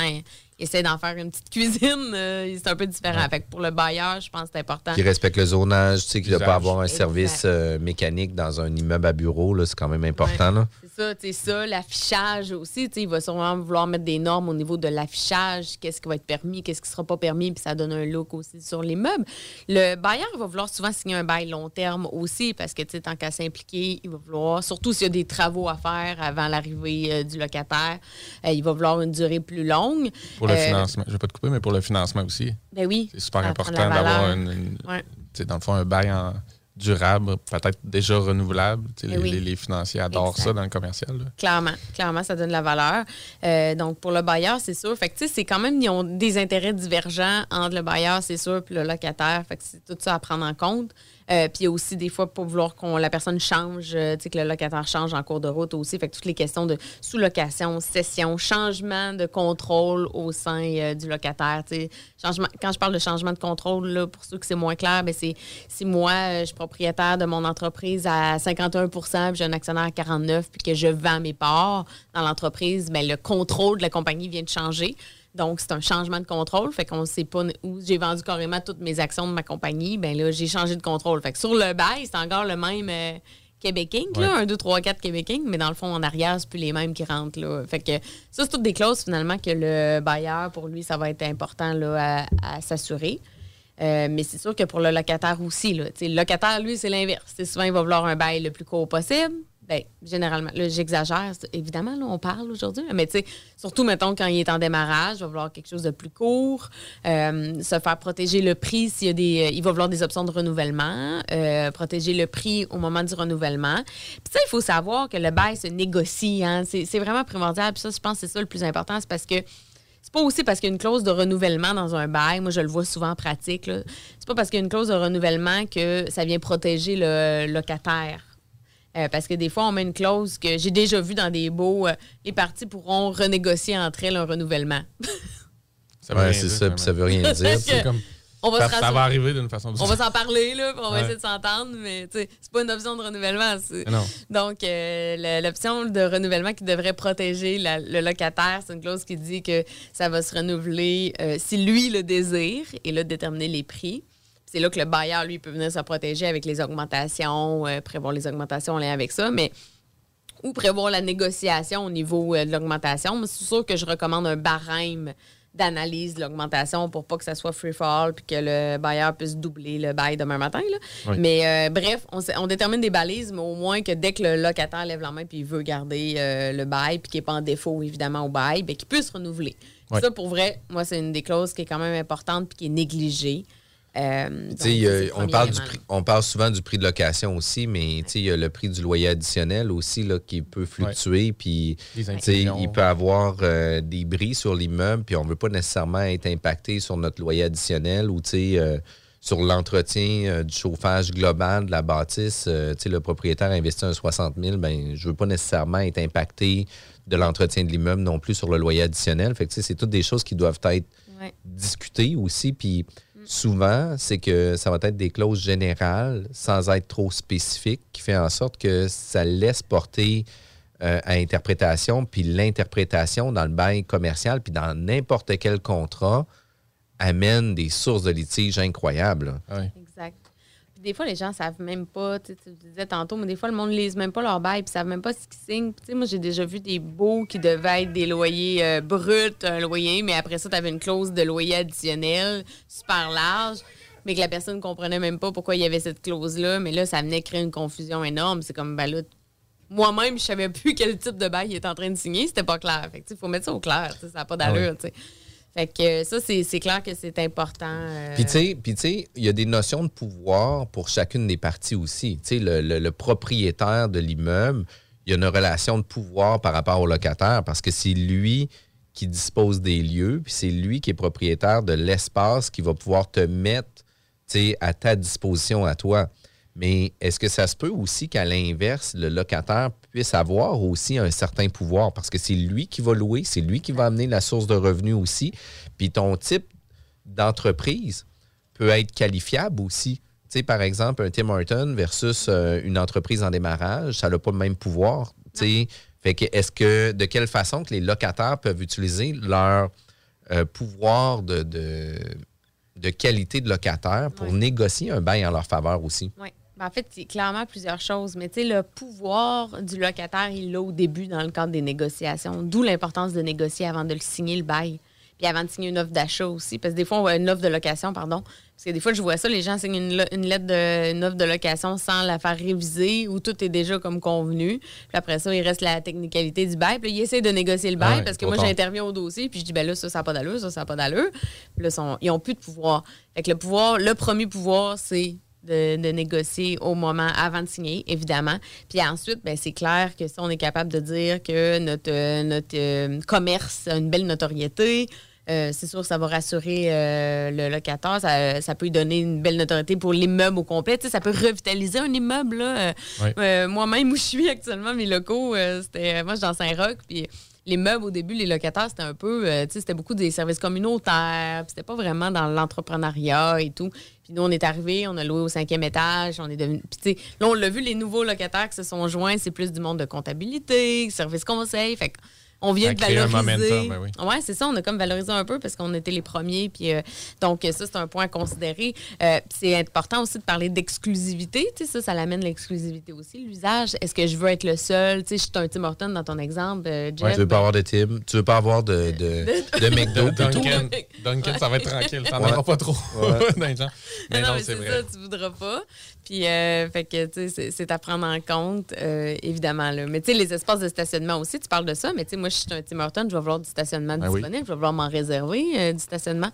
essaie d'en faire une petite cuisine, euh, c'est un peu différent. Fait que pour le bailleur, je pense que c'est important. Qui respecte le zonage, tu sais, qu'il ne doit pas avoir un Exact. service euh, mécanique dans un immeuble à bureau, là, c'est quand même important. là. C'est ça, tu sais, ça, l'affichage aussi, tu sais, il va sûrement vouloir mettre des normes au niveau de l'affichage, qu'est-ce qui va être permis, qu'est-ce qui sera pas permis, puis ça donne un look aussi sur l'immeuble. Le bailleur va vouloir souvent signer un bail long terme aussi, parce que, tu sais, tant qu'à s'impliquer, il va vouloir, surtout s'il y a des travaux à faire avant l'arrivée euh, du locataire, euh, il va vouloir une durée plus longue. Pour le Euh, financement. Je vais pas te couper, mais pour le financement aussi. Ben oui. C'est super prend important d'avoir une, une- Ouais. dans le fond, un bail en durable, peut-être déjà renouvelable. Eh les, oui. les- les financiers adorent Exact. ça dans le commercial. là. Clairement, clairement, ça donne de la valeur. Euh, donc, pour le bailleur, c'est sûr. Fait que, c'est quand même, ils ont des intérêts divergents entre le bailleur, c'est sûr, puis le locataire. Fait que c'est tout ça à prendre en compte. Euh, puis aussi des fois pour vouloir qu'on la personne change, euh, tu sais, que le locataire change en cours de route aussi. Fait que toutes les questions de sous-location, cession, changement de contrôle au sein euh, du locataire. tu sais. Changement, quand je parle de changement de contrôle, là, pour ceux que c'est moins clair, ben c'est si moi, euh, je suis propriétaire de mon entreprise à 51 puis j'ai un actionnaire à 49 puis que je vends mes parts dans l'entreprise, ben, le contrôle de la compagnie vient de changer. Donc, c'est un changement de contrôle. Fait qu'on ne sait pas où j'ai vendu carrément toutes mes actions de ma compagnie. Ben là, j'ai changé de contrôle. Fait que sur le bail, c'est encore le même euh, Québec Inc., là, 1, 2, 3, 4 Québec Inc., mais dans le fond, en arrière, c'est plus les mêmes qui rentrent. Là. Fait que ça, c'est toutes des clauses, finalement, que le bailleur, pour lui, ça va être important là, à, à s'assurer. Euh, mais c'est sûr que pour le locataire aussi, là, le locataire, lui, c'est l'inverse. Souvent, il va vouloir un bail le plus court possible. Ben, généralement, là, j'exagère, évidemment, là, on parle aujourd'hui, mais tu sais, surtout, mettons, quand il est en démarrage, il va vouloir quelque chose de plus court, euh, se faire protéger le prix s'il y a des. euh, il va vouloir des options de renouvellement, euh, protéger le prix au moment du renouvellement. Puis ça, il faut savoir que le bail se négocie, hein, c'est vraiment primordial. Puis ça, je pense que c'est ça le plus important, c'est parce que c'est pas aussi parce qu'il y a une clause de renouvellement dans un bail. Moi, je le vois souvent en pratique. C'est pas parce qu'il y a une clause de renouvellement que ça vient protéger le locataire. Euh, parce que des fois, on met une clause que j'ai déjà vu dans des baux. euh, les parties pourront renégocier entre elles un renouvellement. Ça veut Ouais, rien c'est dire, ça, puis ça veut rien dire. C'est comme- On va ça, se ça va arriver d'une façon ou d'une On va s'en parler, là, puis on va Ouais. essayer de s'entendre, mais c'est pas une option de renouvellement. Non. Donc, euh, l'option de renouvellement qui devrait protéger la- le locataire, c'est une clause qui dit que ça va se renouveler euh, si lui le désire et là, déterminer les prix. C'est là que le bailleur, lui, peut venir se protéger avec les augmentations, euh, prévoir les augmentations en lien avec ça, mais ou prévoir la négociation au niveau euh, de l'augmentation. Mais c'est sûr que je recommande un barème d'analyse de l'augmentation pour pas que ça soit free fall puis que le bailleur puisse doubler le bail demain matin. là. Oui. Mais euh, bref, on, détermine des balises, mais au moins que dès que le locataire lève la main puis il veut garder euh, le bail puis qu'il n'est pas en défaut évidemment au bail, ben, qu'il puisse renouveler. Oui. Ça, pour vrai, moi, c'est une des clauses qui est quand même importante puis qui est négligée. Euh, donc, on, parle du élément, prix- on parle souvent du prix de location aussi, mais tu sais, il y a le prix du loyer additionnel aussi là, qui peut fluctuer. Puis Les tu sais, inclusions. il peut avoir euh, des bris sur l'immeuble, puis on ne veut pas nécessairement être impacté sur notre loyer additionnel ou tu sais, euh, sur l'entretien euh, du chauffage global de la bâtisse. Euh, tu sais, le propriétaire investit un 60 000, ben, je ne veux pas nécessairement être impacté de l'entretien de l'immeuble non plus sur le loyer additionnel. Fait que, tu sais, c'est toutes des choses qui doivent être Ouais. discuter aussi. Puis souvent, c'est que ça va être des clauses générales sans être trop spécifiques qui fait en sorte que ça laisse porter euh, à interprétation. Puis l'interprétation dans le bail commercial, puis dans n'importe quel contrat, amène des sources de litiges incroyables. Puis des fois, les gens savent même pas, tu sais, tu disais tantôt, mais des fois, le monde ne lise même pas leur bail, puis savent même pas ce qu'ils signent. Puis, moi, j'ai déjà vu des baux qui devaient être des loyers euh, bruts, un loyer, mais après ça, tu avais une clause de loyer additionnel super large, mais que la personne ne comprenait même pas pourquoi il y avait cette clause-là. Mais là, ça venait créer une confusion énorme. C'est comme, ben là, moi-même, je savais plus quel type de bail il était en train de signer. C'était pas clair. Fait sais, faut mettre ça au clair. Ça n'a pas d'allure. tu sais. Fait que euh, ça, c'est clair que c'est important. euh, Puis tu sais, il y a des notions de pouvoir pour chacune des parties aussi. Tu sais, le, propriétaire de l'immeuble, il y a une relation de pouvoir par rapport au locataire parce que c'est lui qui dispose des lieux, puis c'est lui qui est propriétaire de l'espace qui va pouvoir te mettre à ta disposition à toi. Mais est-ce que ça se peut aussi qu'à l'inverse, le locataire puisse avoir aussi un certain pouvoir? Parce que c'est lui qui va louer, c'est lui qui va amener la source de revenus aussi. Puis ton type d'entreprise peut être qualifiable aussi. Tu sais, par exemple, un Tim Horton versus euh, une entreprise en démarrage, ça n'a pas le même pouvoir. Tu sais, fait que est-ce que de quelle façon que les locataires peuvent utiliser leur euh, pouvoir de, de, de qualité de locataire pour Ouais. négocier un bail en leur faveur aussi? Oui. Ben, en fait, c'est clairement plusieurs choses. Mais tu sais, le pouvoir du locataire, il l'a au début dans le cadre des négociations. D'où l'importance de négocier avant de le signer le bail. Puis avant de signer une offre d'achat aussi. Parce que des fois, on voit une offre de location, pardon. Parce que des fois, je vois ça, les gens signent une, lettre de, une offre de location sans la faire réviser où tout est déjà comme convenu. Puis après ça, il reste la technicalité du bail. Puis là, ils essaient de négocier le bail Ah ouais, parce que moi, j'interviens au dossier. Puis je dis, ben là, ça, ça n'a pas d'allure, ça, ça n'a pas d'allure. Puis là, ils n'ont plus de pouvoir. Fait que le pouvoir, le premier pouvoir, c'est de, de négocier au moment avant de signer, évidemment. Puis ensuite, ben, c'est clair que si on est capable de dire que notre, euh, notre euh, commerce a une belle notoriété, euh, c'est sûr que ça va rassurer euh, le locataire. Ça, ça peut lui donner une belle notoriété pour l'immeuble au complet. Tu sais, ça peut revitaliser un immeuble. là. Euh, Moi-même, où je suis actuellement, mes locaux, c'était, moi, je suis dans Saint-Roch. Puis les meubles, au début, les locataires, c'était un peu, euh, tu sais, c'était beaucoup des services communautaires. C'était pas vraiment dans l'entrepreneuriat et tout. Puis nous, on est arrivés, on a loué au cinquième étage. On est devenu. Puis tu sais, là, on l'a vu, les nouveaux locataires qui se sont joints, c'est plus du monde de comptabilité, service conseil. Fait on vient de un valoriser. momentum, ben oui. Ouais, c'est ça. On a comme valorisé un peu parce qu'on était les premiers. Puis euh, donc ça, c'est un point à considérer. Euh, c'est important aussi de parler d'exclusivité. Tu sais, ça, ça l'amène l'exclusivité aussi. L'usage. Est-ce que je veux être le seul? Tu sais, je suis un Tim Horton dans ton exemple, euh, Jeff. Tu veux pas avoir de Tim, tu veux pas avoir de, de, de McDo. Duncan, Duncan, ça va être tranquille. T'en Ouais. auras pas trop Ouais. dans les gens. Mais non, non, mais c'est c'est vrai. ça, tu voudras pas. Puis, euh, fait que, tu sais, c'est- à prendre en compte, euh, évidemment. Là. Mais, tu sais, les espaces de stationnement aussi, tu parles de ça, mais, tu sais, moi, je suis un Tim Hortons, je vais vouloir du stationnement Ben oui. disponible, je vais vouloir m'en réserver euh, du stationnement.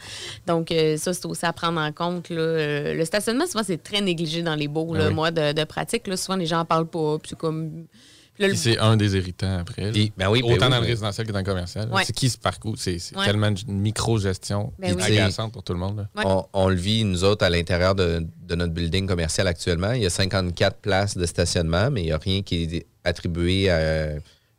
Donc, ça, c'est aussi à prendre en compte. Là. Le stationnement, souvent, c'est très négligé dans les beaux, Ben là, oui. moi, de, de pratique. Là, souvent, les gens en parle pas. Puis, comme. Le- c'est un des irritants après. ben oui, ben Autant oui, dans le ben- résidentiel que dans le commercial. Ouais. C'est qui ce parcours? C'est Ouais. tellement une micro-gestion Ben oui. agaçante pour tout le monde. Ouais. On, on le vit, nous autres, à l'intérieur de, de notre building commercial actuellement. Il y a 54 places de stationnement, mais il n'y a rien qui est attribué à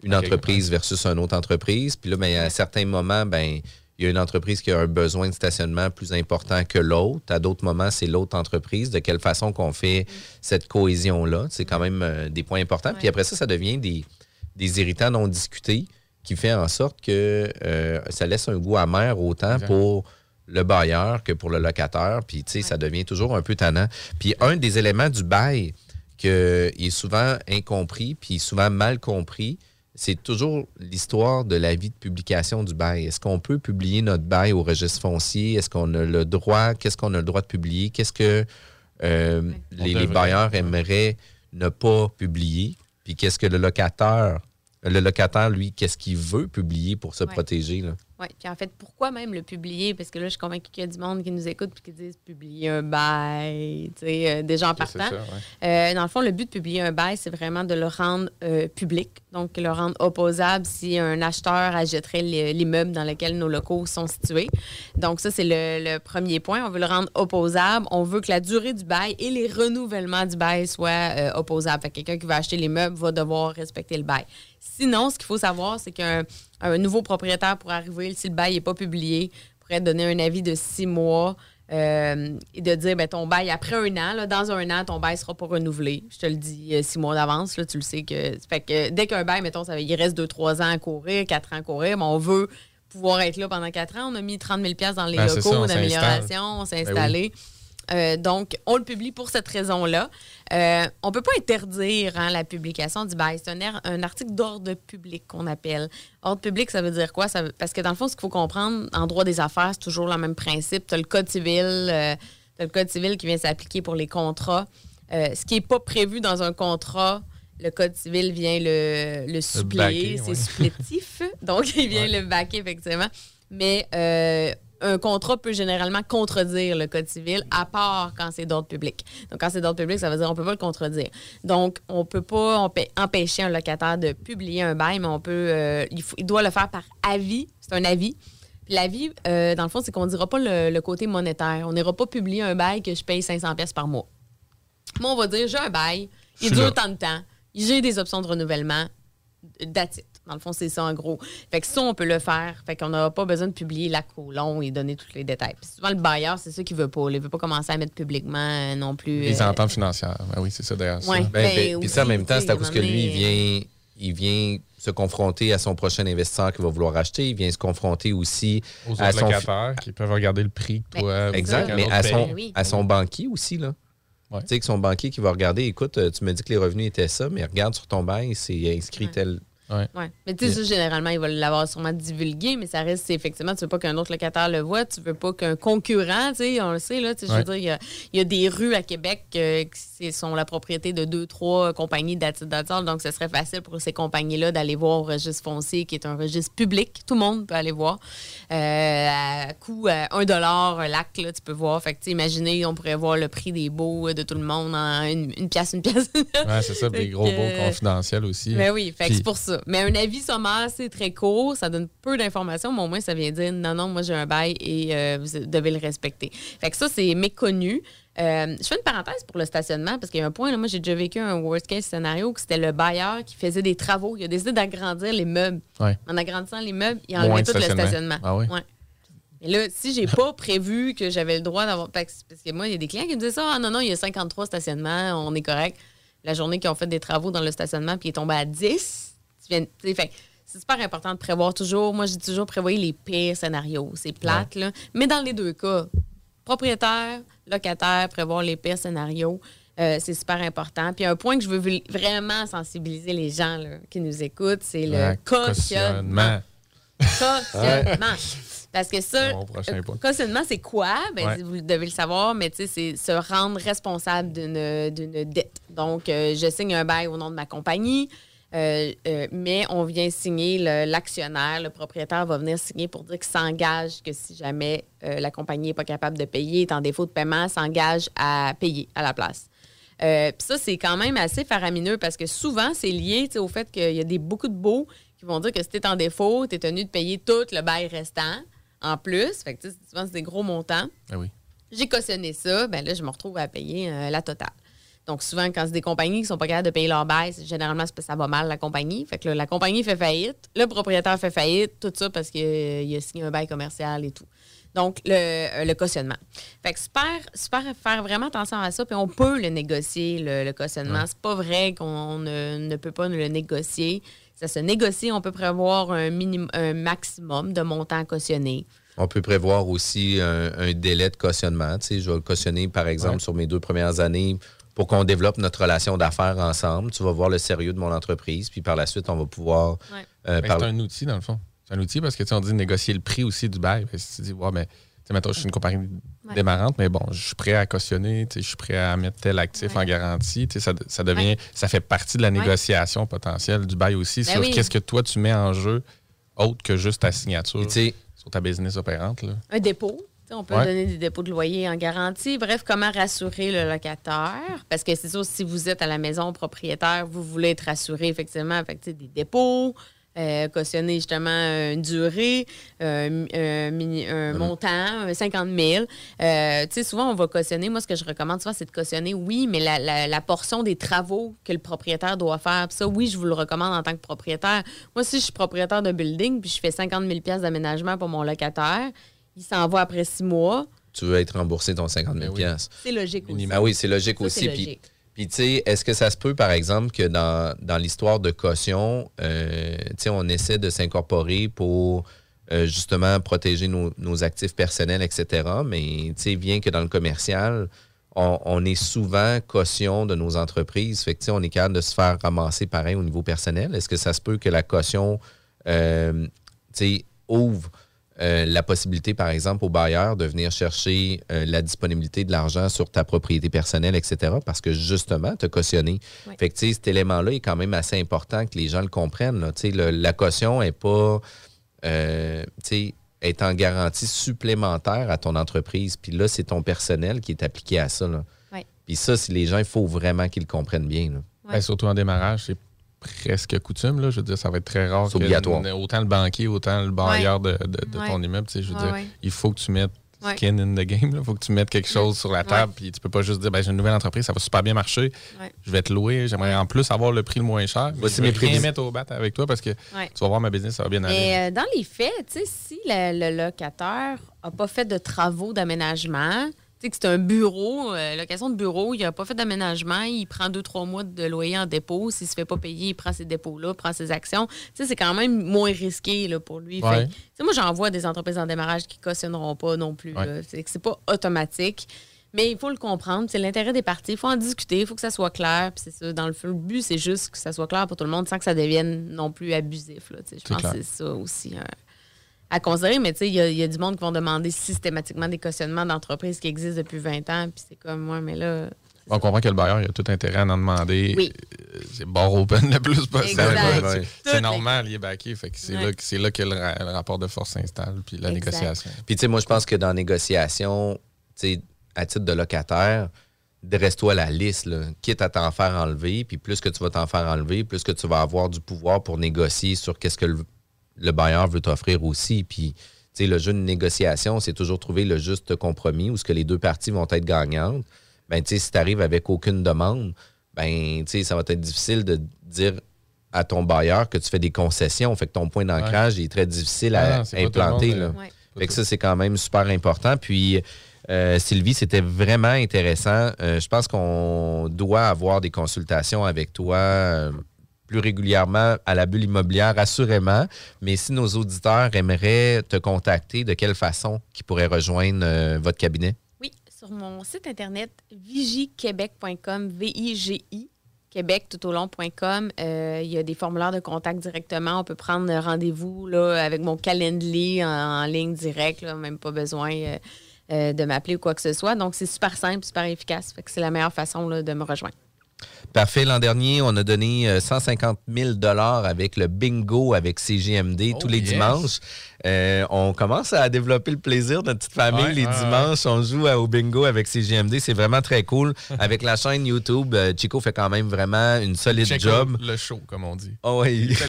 une entreprise versus une autre entreprise. Puis là, ben, à certains moments, ben, il y a une entreprise qui a un besoin de stationnement plus important que l'autre. À d'autres moments, c'est l'autre entreprise. De quelle façon qu'on fait cette cohésion-là? C'est quand même euh, des points importants. Puis après ça, ça devient des, des irritants non discutés qui fait en sorte que euh, ça laisse un goût amer autant pour le bailleur que pour le locataire. Puis, tu sais, ça devient toujours un peu tannant. Puis, un des éléments du bail qui est souvent incompris, puis souvent mal compris, c'est toujours l'histoire de la vie de publication du bail. Est-ce qu'on peut publier notre bail au registre foncier? Est-ce qu'on a le droit? Qu'est-ce qu'on a le droit de publier? Qu'est-ce que euh, les, bailleurs aimeraient ne pas publier? Puis qu'est-ce que le locataire, le locataire, lui, qu'est-ce qu'il veut publier pour se Ouais. protéger? Là? Oui, puis en fait, pourquoi même le publier? Parce que là, je suis convaincue qu'il y a du monde qui nous écoute et qui disent publier un bail, tu sais, euh, déjà en partant. ça, ouais. Euh, dans le fond, le but de publier un bail, c'est vraiment de le rendre euh, public, donc le rendre opposable si un acheteur achèterait le- l'immeuble dans lequel nos locaux sont situés. Donc ça, c'est le, le premier point. On veut le rendre opposable. On veut que la durée du bail et les renouvellements du bail soient euh, opposables. Fait que quelqu'un qui va acheter l'immeuble va devoir respecter le bail. Sinon, ce qu'il faut savoir, c'est qu'un un nouveau propriétaire pourrait arriver, si le bail n'est pas publié, pourrait donner un avis de six mois euh, et de dire ben, ton bail, après un an, là, dans un an, ton bail ne sera pas renouvelé. Je te le dis euh, six mois d'avance, tu le sais que. Fait que dès qu'un bail, mettons, ça, il reste deux, trois ans à courir, quatre ans à courir, mais on veut pouvoir être là pendant quatre ans. On a mis 30 000 dans les Ben, locaux on d'amélioration, on s'est Ben oui. Euh, donc, on le publie pour cette raison-là. Euh, on ne peut pas interdire hein, la publication du bail. C'est un, er- un article d'ordre public qu'on appelle. Ordre public, ça veut dire quoi? Ça parce que dans le fond, ce qu'il faut comprendre, en droit des affaires, c'est toujours le même principe. Tu as le Code civil, euh, t'as le Code civil qui vient s'appliquer pour les contrats. Ce qui n'est pas prévu dans un contrat, le Code civil vient le, le suppléer. c'est ouais. supplétif. Donc, il vient le baquer, effectivement. Mais un contrat peut généralement contredire le Code civil, à part quand c'est d'ordre public. Donc, quand c'est d'ordre public, ça veut dire qu'on ne peut pas le contredire. Donc, on ne peut pas empê- empêcher un locataire de publier un bail, mais on peut, euh, il, faut- il doit le faire par avis. C'est un avis. L'avis, euh, dans le fond, c'est qu'on ne dira pas le, le côté monétaire. On n'ira pas publier un bail que je paye 500 pièces par mois. Moi, on va dire, j'ai un bail, il dure là. tant de temps, j'ai des options de renouvellement, that's it. Dans le fond, c'est ça en gros. Fait que ça, on peut le faire. Fait qu'on n'aura pas besoin de publier la colon et donner tous les détails. Puis souvent, le bailleur, c'est ça qu'il veut pas. Il veut pas commencer à mettre publiquement euh, non plus. Les euh, ententes financières. Ben oui, c'est ça d'ailleurs. Ouais. Ben, Ben, ben, puis ça, en même temps, c'est à cause que lui, il vient, il vient se confronter à son prochain investisseur qui va vouloir acheter. Il vient se confronter aussi Aux à autres son... locataires qui peuvent regarder le prix que toi. Ben, Exact, mais à son, oui. à son banquier aussi, là. Ouais. Tu sais, que son banquier qui va regarder, écoute, euh, tu me dis que les revenus étaient ça, mais regarde sur ton bail, c'est inscrit Ouais. tel... Ouais. Mais tu sais, ça, généralement, il va l'avoir sûrement divulgué, mais ça reste, c'est effectivement, tu veux pas qu'un autre locataire le voit, tu veux pas qu'un concurrent, tu sais, on le sait, là, tu sais, je veux Ouais. dire, il y a- il y, a des rues à Québec euh, qui sont la propriété de deux, trois compagnies d'attitude d'attente, donc ce serait facile pour ces compagnies-là d'aller voir au registre foncier, qui est un registre public, tout le monde peut aller voir. Euh, à coût à 1 dollar un lac, là, tu peux voir. Fait que, imaginez, on pourrait voir le prix des baux euh, de tout le monde en une, une pièce, une pièce. Ouais, c'est ça, les gros que, baux confidentiels aussi. Ben oui, fait Puis- c'est pour ça. ça. Mais un avis sommaire, c'est très court, ça donne peu d'informations, mais au moins, ça vient dire non, non, moi, j'ai un bail et euh, vous devez le respecter. Fait que ça, c'est méconnu. Euh, je fais une parenthèse pour le stationnement parce qu'il y a un point, là, moi j'ai déjà vécu un worst case scénario que c'était le bailleur qui faisait des travaux. Il a décidé d'agrandir les meubles. Ouais. En agrandissant les meubles, il enlevait tout le stationnement. Ah oui? Ouais. Mais là, si j'ai pas prévu que j'avais le droit d'avoir. Parce que moi, il y a des clients qui me disaient ça. Ah non, non, il y a 53 stationnements, on est correct. La journée qu'ils ont fait des travaux dans le stationnement, puis il est tombé à 10. Tu viens, tu sais, fait que c'est super important de prévoir toujours. Moi, dis toujours prévoyez les pires scénarios. C'est plate, là. Mais dans les deux cas, propriétaire, locataire, prévoir les pires scénarios. euh, c'est super important. Puis un point que je veux vraiment sensibiliser les gens là, qui nous écoutent, c'est le Ouais, cautionnement. Cautionnement. Parce que ça, cautionnement, c'est quoi? Ben, Ouais. Vous devez le savoir, mais tu sais, c'est se rendre responsable d'une d'une dette. Donc, euh, je signe un bail au nom de ma compagnie, euh, euh, mais on vient signer, l'actionnaire, le, propriétaire va venir signer pour dire qu'il s'engage que si jamais euh, la compagnie n'est pas capable de payer, est en défaut de paiement, s'engage à payer à la place. Puis ça, c'est quand même assez faramineux parce que souvent, c'est lié au fait qu'il y a des, beaucoup de baux qui vont dire que si tu es en défaut, tu es tenu de payer tout le bail restant en plus. Fait que souvent, c'est des gros montants. Ah oui. J'ai cautionné ça, ben là, je me retrouve à payer la totale. Donc, souvent, quand c'est des compagnies qui sont pas capables de payer leur bail, généralement, c'est parce que ça va mal, la compagnie. Fait que là, la compagnie fait faillite, le propriétaire fait faillite, tout ça parce qu'il a signé un bail commercial et tout. Donc, le, euh, le cautionnement. Fait que super, super faire vraiment attention à ça. Puis on peut le négocier, le, le cautionnement. C'est pas vrai qu'on ne, ne peut pas le négocier. Ça se négocie. On peut prévoir un, minimum, un maximum de montant cautionné. On peut prévoir aussi un, un délai de cautionnement. Tu sais, je vais le cautionner, par exemple, Ouais. sur mes deux premières années pour qu'on développe notre relation d'affaires ensemble. Tu vas voir le sérieux de mon entreprise, puis par la suite, on va pouvoir Ouais. euh, Ben. C'est un outil, dans le fond. C'est un outil parce que tu sais, on dit négocier le prix aussi du bail. Si tu dis, ouais, mais tu sais, mettons, je suis une compagnie Ouais. démarrante, mais bon, je suis prêt à cautionner, tu sais, je suis prêt à mettre tel actif Ouais. en garantie. Tu sais, Ça, ça devient, ça fait partie de la Ouais. négociation potentielle du bail aussi Ben sur oui. qu'est-ce que toi tu mets en jeu autre que juste ta signature sur ta business opérante. Là. Un dépôt. On peut Ouais. donner des dépôts de loyer en garantie. Bref, comment rassurer le locataire? Parce que c'est sûr, si vous êtes à la maison propriétaire, vous voulez être rassuré, effectivement. Sais, des dépôts, euh, cautionner justement une durée, euh, un, mini- un montant, un 50 000. Euh, tu sais, souvent, on va cautionner. Moi, ce que je recommande souvent, c'est de cautionner, oui, mais la, la- la portion des travaux que le propriétaire doit faire. Puis ça, oui, je vous le recommande en tant que propriétaire. Moi, si je suis propriétaire d'un building, puis je fais 50 000 d'aménagement pour mon locataire, il s'en va après six mois. tu veux être remboursé ton 50 000 Ben oui. piastres. C'est logique aussi. Ah oui, c'est logique Ça, aussi. Puis, logique. puis, tu sais, est-ce que ça se peut, par exemple, que dans, dans l'histoire de caution, euh, tu sais, on essaie de s'incorporer pour euh, justement protéger nos, nos actifs personnels, etc. Mais, tu sais, bien que dans le commercial, on, on est souvent caution de nos entreprises. Fait que, tu sais, on est capable de se faire ramasser pareil au niveau personnel. Est-ce que ça se peut que la caution, euh, tu sais, ouvre euh, la possibilité, par exemple, au bailleur de venir chercher euh, la disponibilité de l'argent sur ta propriété personnelle, etc., parce que justement, tu as cautionné. Ouais. Fait que, tu sais, cet élément-là est quand même assez important que les gens le comprennent. là. Tu sais, le- la caution n'est pas, euh, tu sais, est en garantie supplémentaire à ton entreprise. Puis là, c'est ton personnel qui est appliqué à ça. là. Puis ça, si les gens, il faut vraiment qu'ils le comprennent bien. là. Ouais. Ben, surtout en démarrage, c'est presque coutume. Là. Je veux dire, ça va être très rare. C'est obligatoire. autant le banquier, autant le bailleur de, de- de Ouais. ton immeuble. tu sais, Je veux Ouais, dire, ouais. il faut que tu mettes Ouais. skin in the game. Il faut que tu mettes quelque chose sur la table. Puis tu peux pas juste dire, ben, j'ai une nouvelle entreprise, ça va super bien marcher. Ouais. Je vais te louer. J'aimerais en plus avoir le prix le moins cher. Voici je vais mes rien prévisions. mettre au bat avec toi parce que Ouais. tu vas voir ma business, ça va bien aller. Mais euh, dans les faits, tu sais, si le, le locataire n'a pas fait de travaux d'aménagement, tu sais que c'est un bureau, euh, location de bureau, il n'a pas fait d'aménagement, il prend deux, trois mois de loyer en dépôt. S'il ne se fait pas payer, il prend ses dépôts-là, prend ses actions. Tu sais, c'est quand même moins risqué là, pour lui. Ouais. moi, j'en vois des entreprises en démarrage qui cautionneront pas non plus. Ouais. C'est que c'est pas automatique. Mais il faut le comprendre, c'est l'intérêt des parties. Il faut en discuter, il faut que ça soit clair. Puis c'est ça, dans le le but, c'est juste que ça soit clair pour tout le monde sans que ça devienne non plus abusif. là. Je pense clair. que c'est ça aussi euh, à considérer. Mais tu sais, il y, a- il y a du monde qui vont demander systématiquement des cautionnements d'entreprises qui existent depuis 20 ans. Puis c'est comme moi, mais là. On comprend que le bailleur il a tout intérêt à en demander. Oui. Euh, C'est bar open le plus possible. C'est- normal, il est backé. Fait que c'est Ouais. là, que- c'est là que le, ra- le rapport de force s'installe, puis la Exact. négociation. Puis, tu sais, moi, je pense que dans la négociation, tu sais, à titre de locataire, dresse-toi la liste, là, quitte à t'en faire enlever. Puis plus que tu vas t'en faire enlever, plus que tu vas avoir du pouvoir pour négocier sur qu'est-ce que le, le bailleur veut t'offrir aussi. Puis, tu sais, le jeu de négociation, c'est toujours trouver le juste compromis où ce que les deux parties vont être gagnantes. Ben, tu sais, si tu arrives avec aucune demande, ben, tu sais, ça va être difficile de dire à ton bailleur que tu fais des concessions. Fait que ton point d'ancrage est très difficile à non, implanter. monde, là. euh, Ouais. Fait que ça, c'est quand même super important. Puis, euh, Sylvie, c'était vraiment intéressant. Euh, je pense qu'on doit avoir des consultations avec toi euh, plus régulièrement à la bulle immobilière, assurément. Mais si nos auditeurs aimeraient te contacter, de quelle façon qu'ils pourraient rejoindre euh, votre cabinet? Oui, sur mon site internet vigiquebec.com, V-I-G-I, Québec tout au long.com. Euh, il y a des formulaires de contact directement. On peut prendre rendez-vous avec mon calendrier en, ligne directe, là, même pas besoin euh, de m'appeler ou quoi que ce soit. Donc, c'est super simple, super efficace. C'est la meilleure façon là, de me rejoindre. Parfait. L'an dernier, on a donné euh, 150 000 avec le bingo avec CGMD Oh, tous les yes. dimanches. Euh, on commence à développer le plaisir de notre petite famille Ouais, les ouais, dimanches. On joue au bingo avec CGMD. C'est vraiment très cool. avec la chaîne YouTube, euh, Chico fait quand même vraiment une solide Check job. le show, comme on dit. Oh, ouais.